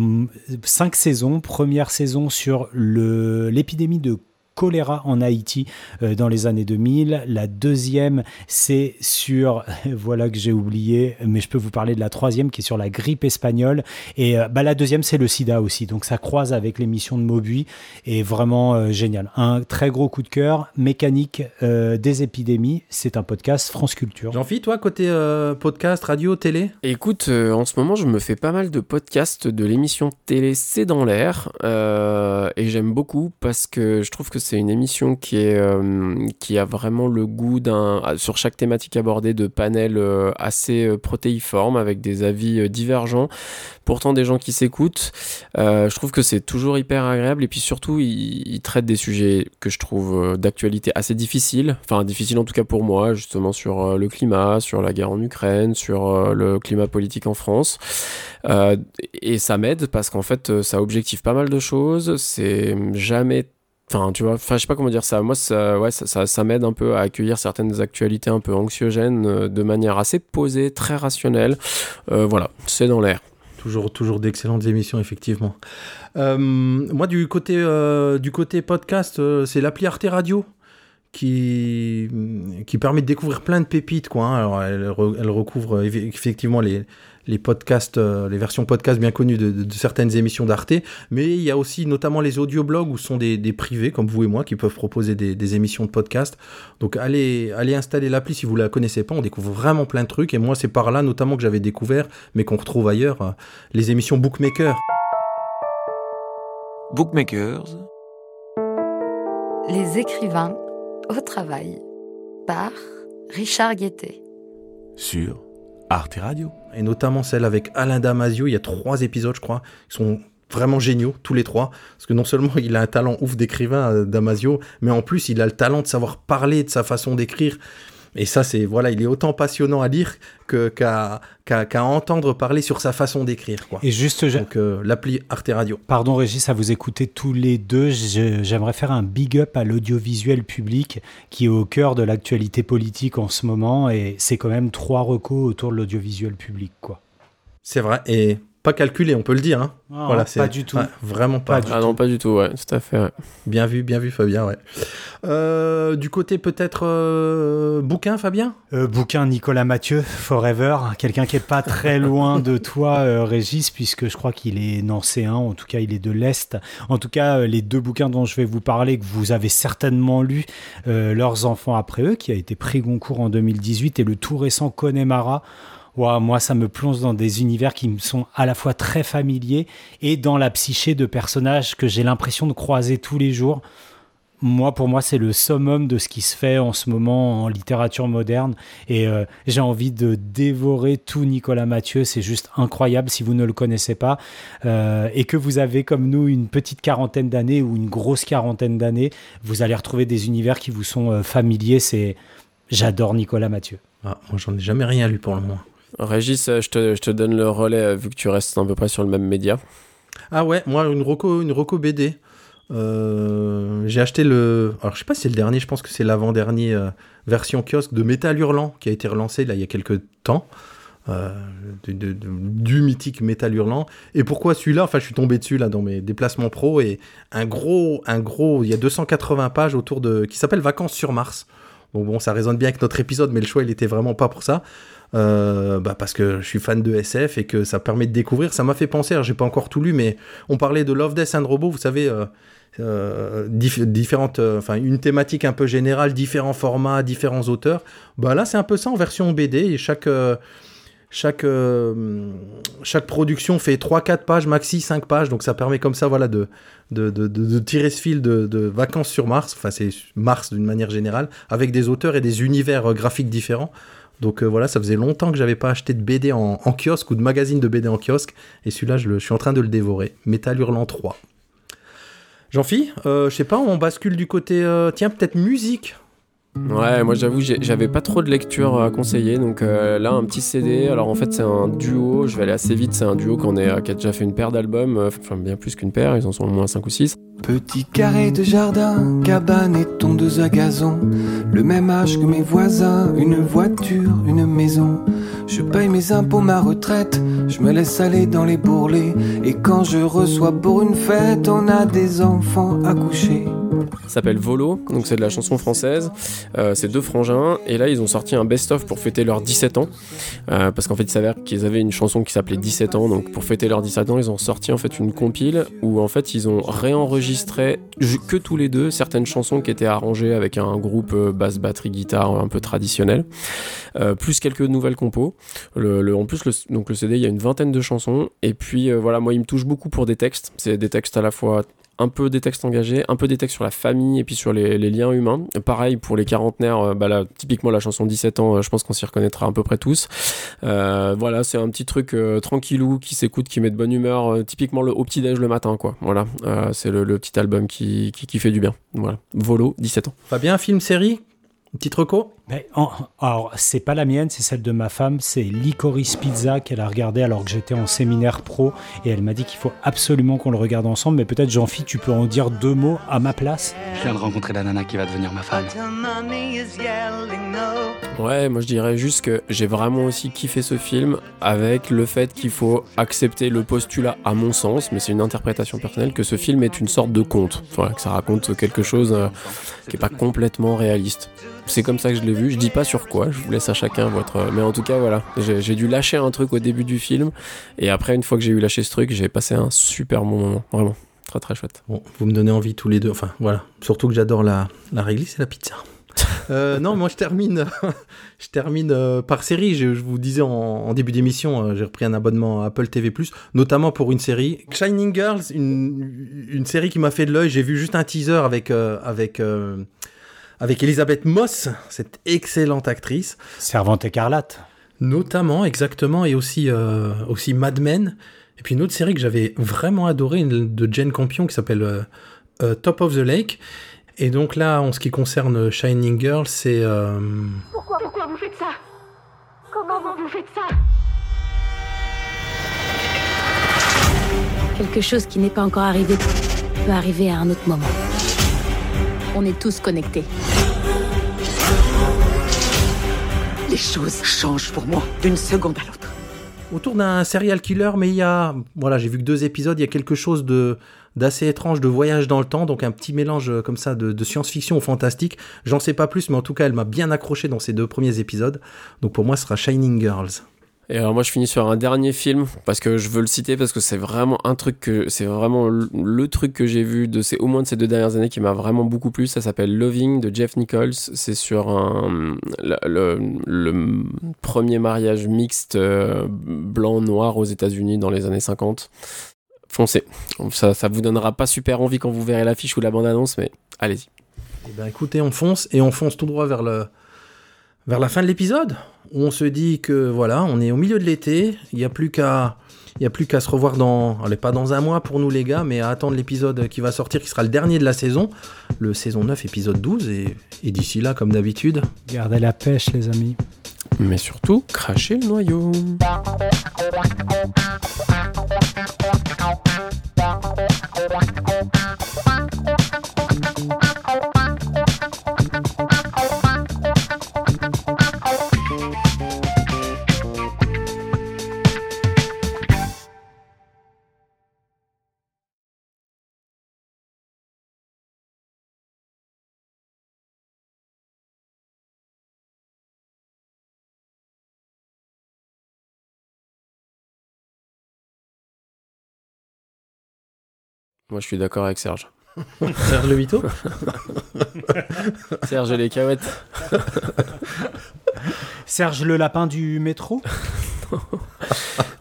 cinq saisons. Première saison sur l'épidémie de choléra en Haïti euh, dans les années 2000. La deuxième, c'est sur, <laughs> voilà que j'ai oublié, mais je peux vous parler de la troisième qui est sur la grippe espagnole. Et euh, bah, la deuxième, c'est le sida aussi. Donc ça croise avec l'émission de Maubuy et vraiment euh, génial. Un très gros coup de cœur, mécanique euh, des épidémies. C'est un podcast France Culture. Jean-Philippe, toi, côté euh, podcast, radio, télé? Écoute, euh, en ce moment, je me fais pas mal de podcasts de l'émission télé C'est dans l'air. euh, et j'aime beaucoup parce que je trouve que c'est une émission qui, est, euh, qui a vraiment le goût d'un. sur chaque thématique abordée de panels euh, assez euh, protéiformes avec des avis divergents. Pourtant, des gens qui s'écoutent. Je trouve que c'est toujours hyper agréable. Et puis surtout, ils il traitent des sujets que je trouve d'actualité assez difficiles. Enfin, difficiles en tout cas pour moi, justement sur le climat, sur la guerre en Ukraine, sur le climat politique en France. Et ça m'aide parce qu'en fait, ça objective pas mal de choses. C'est jamais. Enfin, tu vois, enfin, je sais pas comment dire ça. Moi, ça, ouais, ça, ça, m'aide un peu à accueillir certaines actualités un peu anxiogènes euh, de manière assez posée, très rationnelle. Euh, voilà, c'est dans l'air. Toujours, toujours d'excellentes émissions, effectivement. Euh, moi, du côté, du côté podcast, c'est l'appli Arte Radio qui, qui permet de découvrir plein de pépites. Quoi, hein. Alors, elle, re- elle recouvre eff- effectivement les, les podcasts, euh, les versions podcast bien connues de, de- de certaines émissions d'Arte, mais il y a aussi notamment les audioblogs où ce sont des, des privés comme vous et moi qui peuvent proposer des, des émissions de podcast. Donc allez, allez installer l'appli si vous la connaissez pas, on découvre vraiment plein de trucs et moi c'est par là notamment que j'avais découvert, mais qu'on retrouve ailleurs, euh, les émissions Bookmaker. Bookmakers, Les écrivains au travail par Richard Guettet. sur Arte Radio. Et notamment celle avec Alain Damasio. Il y a trois épisodes, je crois, qui sont vraiment géniaux, tous les trois. Parce que non seulement <laughs> il a un talent ouf d'écrivain, euh, Damasio, mais en plus il a le talent de savoir parler de sa façon d'écrire. Et ça, c'est voilà, il est autant passionnant à lire que qu'à qu'à entendre parler sur sa façon d'écrire. Et juste, Donc euh, l'appli Arte Radio. Pardon Régis, à vous écouter tous les deux, j'aimerais faire un big up à l'audiovisuel public qui est au cœur de l'actualité politique en ce moment et c'est quand même trois recos autour de l'audiovisuel public quoi. C'est vrai. Et pas calculé, on peut le dire. Hein. Ah, voilà, pas du tout. ouais, vraiment pas. Pas du Ah non, pas du tout, ouais, tout à fait. ouais. Bien vu, bien vu, Fabien. Ouais. Euh, du côté peut-être euh, bouquin, Fabien? Euh, bouquin Nicolas Mathieu, Forever, quelqu'un qui est pas très <laughs> loin de toi, euh, Régis, puisque je crois qu'il est nancéen, en tout cas il est de l'Est. En tout cas, les deux bouquins dont je vais vous parler, que vous avez certainement lu, euh, Leurs enfants après eux, qui a été pris Goncourt en 2018, et le tout récent Connemara. Moi, ça me plonge dans des univers qui me sont à la fois très familiers et dans la psyché de personnages que j'ai l'impression de croiser tous les jours. Moi, pour moi, c'est le summum de ce qui se fait en ce moment en littérature moderne. Et euh, j'ai envie de dévorer tout Nicolas Mathieu. C'est juste incroyable si vous ne le connaissez pas. Euh, et que vous avez, comme nous, une petite quarantaine d'années ou une grosse quarantaine d'années, vous allez retrouver des univers qui vous sont euh, familiers. C'est J'adore Nicolas Mathieu. Ah, moi, j'en ai jamais rien lu pour le moment. Régis, euh, je te, donne le relais euh, vu que tu restes à peu près sur le même média. Ah ouais, moi une Rocco, une BD. Euh, j'ai acheté le. Alors je sais pas si c'est le dernier, je pense que c'est l'avant-dernier euh, version kiosque de Métal Hurlant qui a été relancé là il y a quelques temps. Du mythique Métal Hurlant. Et pourquoi celui-là? Enfin, je suis tombé dessus là dans mes déplacements pro et un gros, un gros, il y a 280 pages autour de qui s'appelle Vacances sur Mars. Donc bon, ça résonne bien avec notre épisode, mais le choix il était vraiment pas pour ça. Euh, bah parce que je suis fan de SF et que ça permet de découvrir. Ça m'a fait penser, j'ai pas encore tout lu, mais on parlait de Love, Death and Robot, vous savez, euh, euh, dif- différentes, enfin une thématique un peu générale, différents formats, différents auteurs. Bah là c'est un peu ça en version BD et chaque chaque chaque production fait 3-4 pages maxi 5 pages donc ça permet comme ça voilà de de, de, de- tirer ce fil de, de vacances sur Mars enfin c'est Mars d'une manière générale avec des auteurs et des univers graphiques différents Donc euh, voilà, ça faisait longtemps que j'avais pas acheté de BD en, kiosque ou de magazine de BD en kiosque. Et celui-là, je, suis en train de le dévorer. Métal Hurlant 3. Jean-Phi, euh, je sais pas, on bascule du côté. euh, tiens, peut-être musique. Ouais, moi j'avoue, j'avais pas trop de lecture à conseiller, donc euh, là un petit CD. Alors en fait, c'est un duo, je vais aller assez vite. C'est un duo qu'on est, qui a déjà fait une paire d'albums, euh, enfin bien plus qu'une paire, ils en sont au moins 5 ou 6. Petit carré de jardin, cabane et tondeuse à gazon. Le même âge que mes voisins, une voiture, une maison. Je paye mes impôts, ma retraite, je me laisse aller dans les bourrelets. Et quand je reçois pour une fête, on a des enfants à coucher. S'appelle Volo, donc c'est de la chanson française. Euh, c'est deux frangins, et là ils ont sorti un best-of pour fêter leurs 17 ans. Euh, parce qu'en fait, il s'avère qu'ils avaient une chanson qui s'appelait 17 ans, donc pour fêter leurs 17 ans, ils ont sorti en fait une compile où en fait ils ont réenregistré que tous les deux certaines chansons qui étaient arrangées avec un groupe euh, basse, batterie, guitare un peu traditionnel, plus quelques nouvelles compos. Le, en plus, le, donc le CD, il y a une vingtaine de chansons, et puis voilà, moi il me touche beaucoup pour des textes. C'est des textes à la fois un peu des textes engagés, un peu des textes sur la famille et puis sur les, liens humains. Pareil pour les quarantenaires, euh, bah typiquement la chanson 17 ans, euh, je pense qu'on s'y reconnaîtra à peu près tous. Euh, voilà, c'est un petit truc tranquillou qui s'écoute, qui met de bonne humeur, typiquement le, au petit-déj le matin, quoi. Voilà, c'est le, petit album qui, qui, qui fait du bien. Voilà, Volo, 17 ans. Fabien, film, série? Une petite reco Mais en- alors, c'est pas la mienne, c'est celle de ma femme. C'est Licorice Pizza qu'elle a regardé alors que j'étais en séminaire pro. Et elle m'a dit qu'il faut absolument qu'on le regarde ensemble. Mais peut-être, Jean-Phi, tu peux en dire deux mots à ma place? Je viens de rencontrer la nana qui va devenir ma femme. Ouais, moi je dirais juste que j'ai vraiment aussi kiffé ce film avec le fait qu'il faut accepter le postulat, à mon sens, mais c'est une interprétation personnelle, que ce film est une sorte de conte. Voilà, que ça raconte quelque chose euh, qui est pas complètement réaliste. C'est comme ça que je l'ai vu. Je dis pas sur quoi, je vous laisse à chacun votre. Mais en tout cas, voilà, j'ai dû lâcher un truc au début du film, et après, une fois que j'ai eu lâché ce truc, j'ai passé un super bon moment, vraiment. Très très chouette. Bon, vous me donnez envie tous les deux. Enfin, voilà. Surtout que j'adore la, la réglisse et la pizza. <laughs> Euh, non, moi je termine, <laughs> je termine euh, par série. Je, je vous disais en, en début d'émission, euh, j'ai repris un abonnement à Apple TV+, notamment pour une série Shining Girls, une, une série qui m'a fait de l'œil. J'ai vu juste un teaser avec avec avec Elisabeth Moss, cette excellente actrice, Servante écarlate. notamment exactement, et aussi euh, aussi Mad Men. Et puis une autre série que j'avais vraiment adorée une de Jane Campion qui s'appelle euh, euh, Top of the Lake. Et donc là, en ce qui concerne Shining Girl, c'est euh, Pourquoi, pourquoi vous faites ça? Comment vous faites ça? Quelque chose qui n'est pas encore arrivé peut arriver à un autre moment. On est tous connectés. Les choses changent pour moi d'une seconde à l'autre. autour d'un serial killer, mais il y a, voilà, j'ai vu que deux épisodes, il y a quelque chose de d'assez étrange, de voyage dans le temps, donc un petit mélange euh, comme ça de, science-fiction au fantastique. J'en sais pas plus, mais en tout cas, elle m'a bien accroché dans ces deux premiers épisodes. Donc pour moi, ce sera Shining Girls. Et alors moi je finis sur un dernier film parce que je veux le citer parce que c'est vraiment un truc que c'est vraiment le, truc que j'ai vu de ces au moins de ces deux dernières années qui m'a vraiment beaucoup plu. Ça s'appelle Loving de Jeff Nichols. C'est sur un le, premier mariage mixte euh, blanc noir aux États-Unis dans les années 50. Foncez. Ça ça vous donnera pas super envie quand vous verrez l'affiche ou la bande annonce mais allez-y. Eh ben écoutez, on fonce et on fonce tout droit vers le vers la fin de l'épisode. où On se dit que voilà, on est au milieu de l'été, il n'y a plus qu'à il y a plus qu'à se revoir dans allez pas dans un mois pour nous les gars, mais à attendre l'épisode qui va sortir qui sera le dernier de la saison, le saison 9 épisode 12 et, et d'ici là comme d'habitude, Gardez la pêche, les amis. Mais surtout, crachez le noyau. Moi je suis d'accord avec Serge. <laughs> Serge Le Vito <laughs> Serge les cahuètes. <laughs> Serge le lapin du métro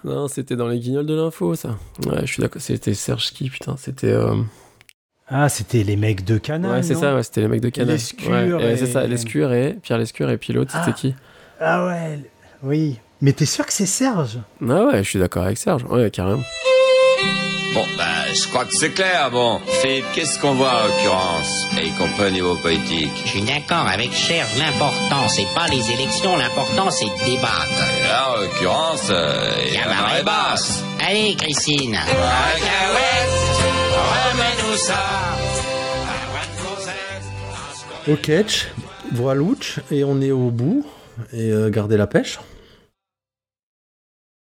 Non, c'était dans les guignols de l'info, ça. Ouais, je suis d'accord. C'était Serge qui, putain C'était. euh, Ah, c'était les mecs de Canal. ouais, c'est ça, ouais, c'était les mecs de Canal. Lescure Ouais, et- c'est ça, Lescure et Pierre Lescure et puis l'autre, c'était Ah. qui Ah ouais, oui. Mais t'es sûr que c'est Serge? Ah ouais, je suis d'accord avec Serge. Ouais, carrément. Bon, bah, je crois que c'est clair. Bon, Philippe, qu'est-ce qu'on voit en l'occurrence? Et y compris au niveau politique. Je suis d'accord avec Serge, l'important, c'est pas les élections, l'important, c'est de débattre. Et là, en l'occurrence, euh, il y a la marée basse. Allez, Christine. remets-nous ça. Au catch, voilouch, et on est au bout. Et euh, gardez la pêche.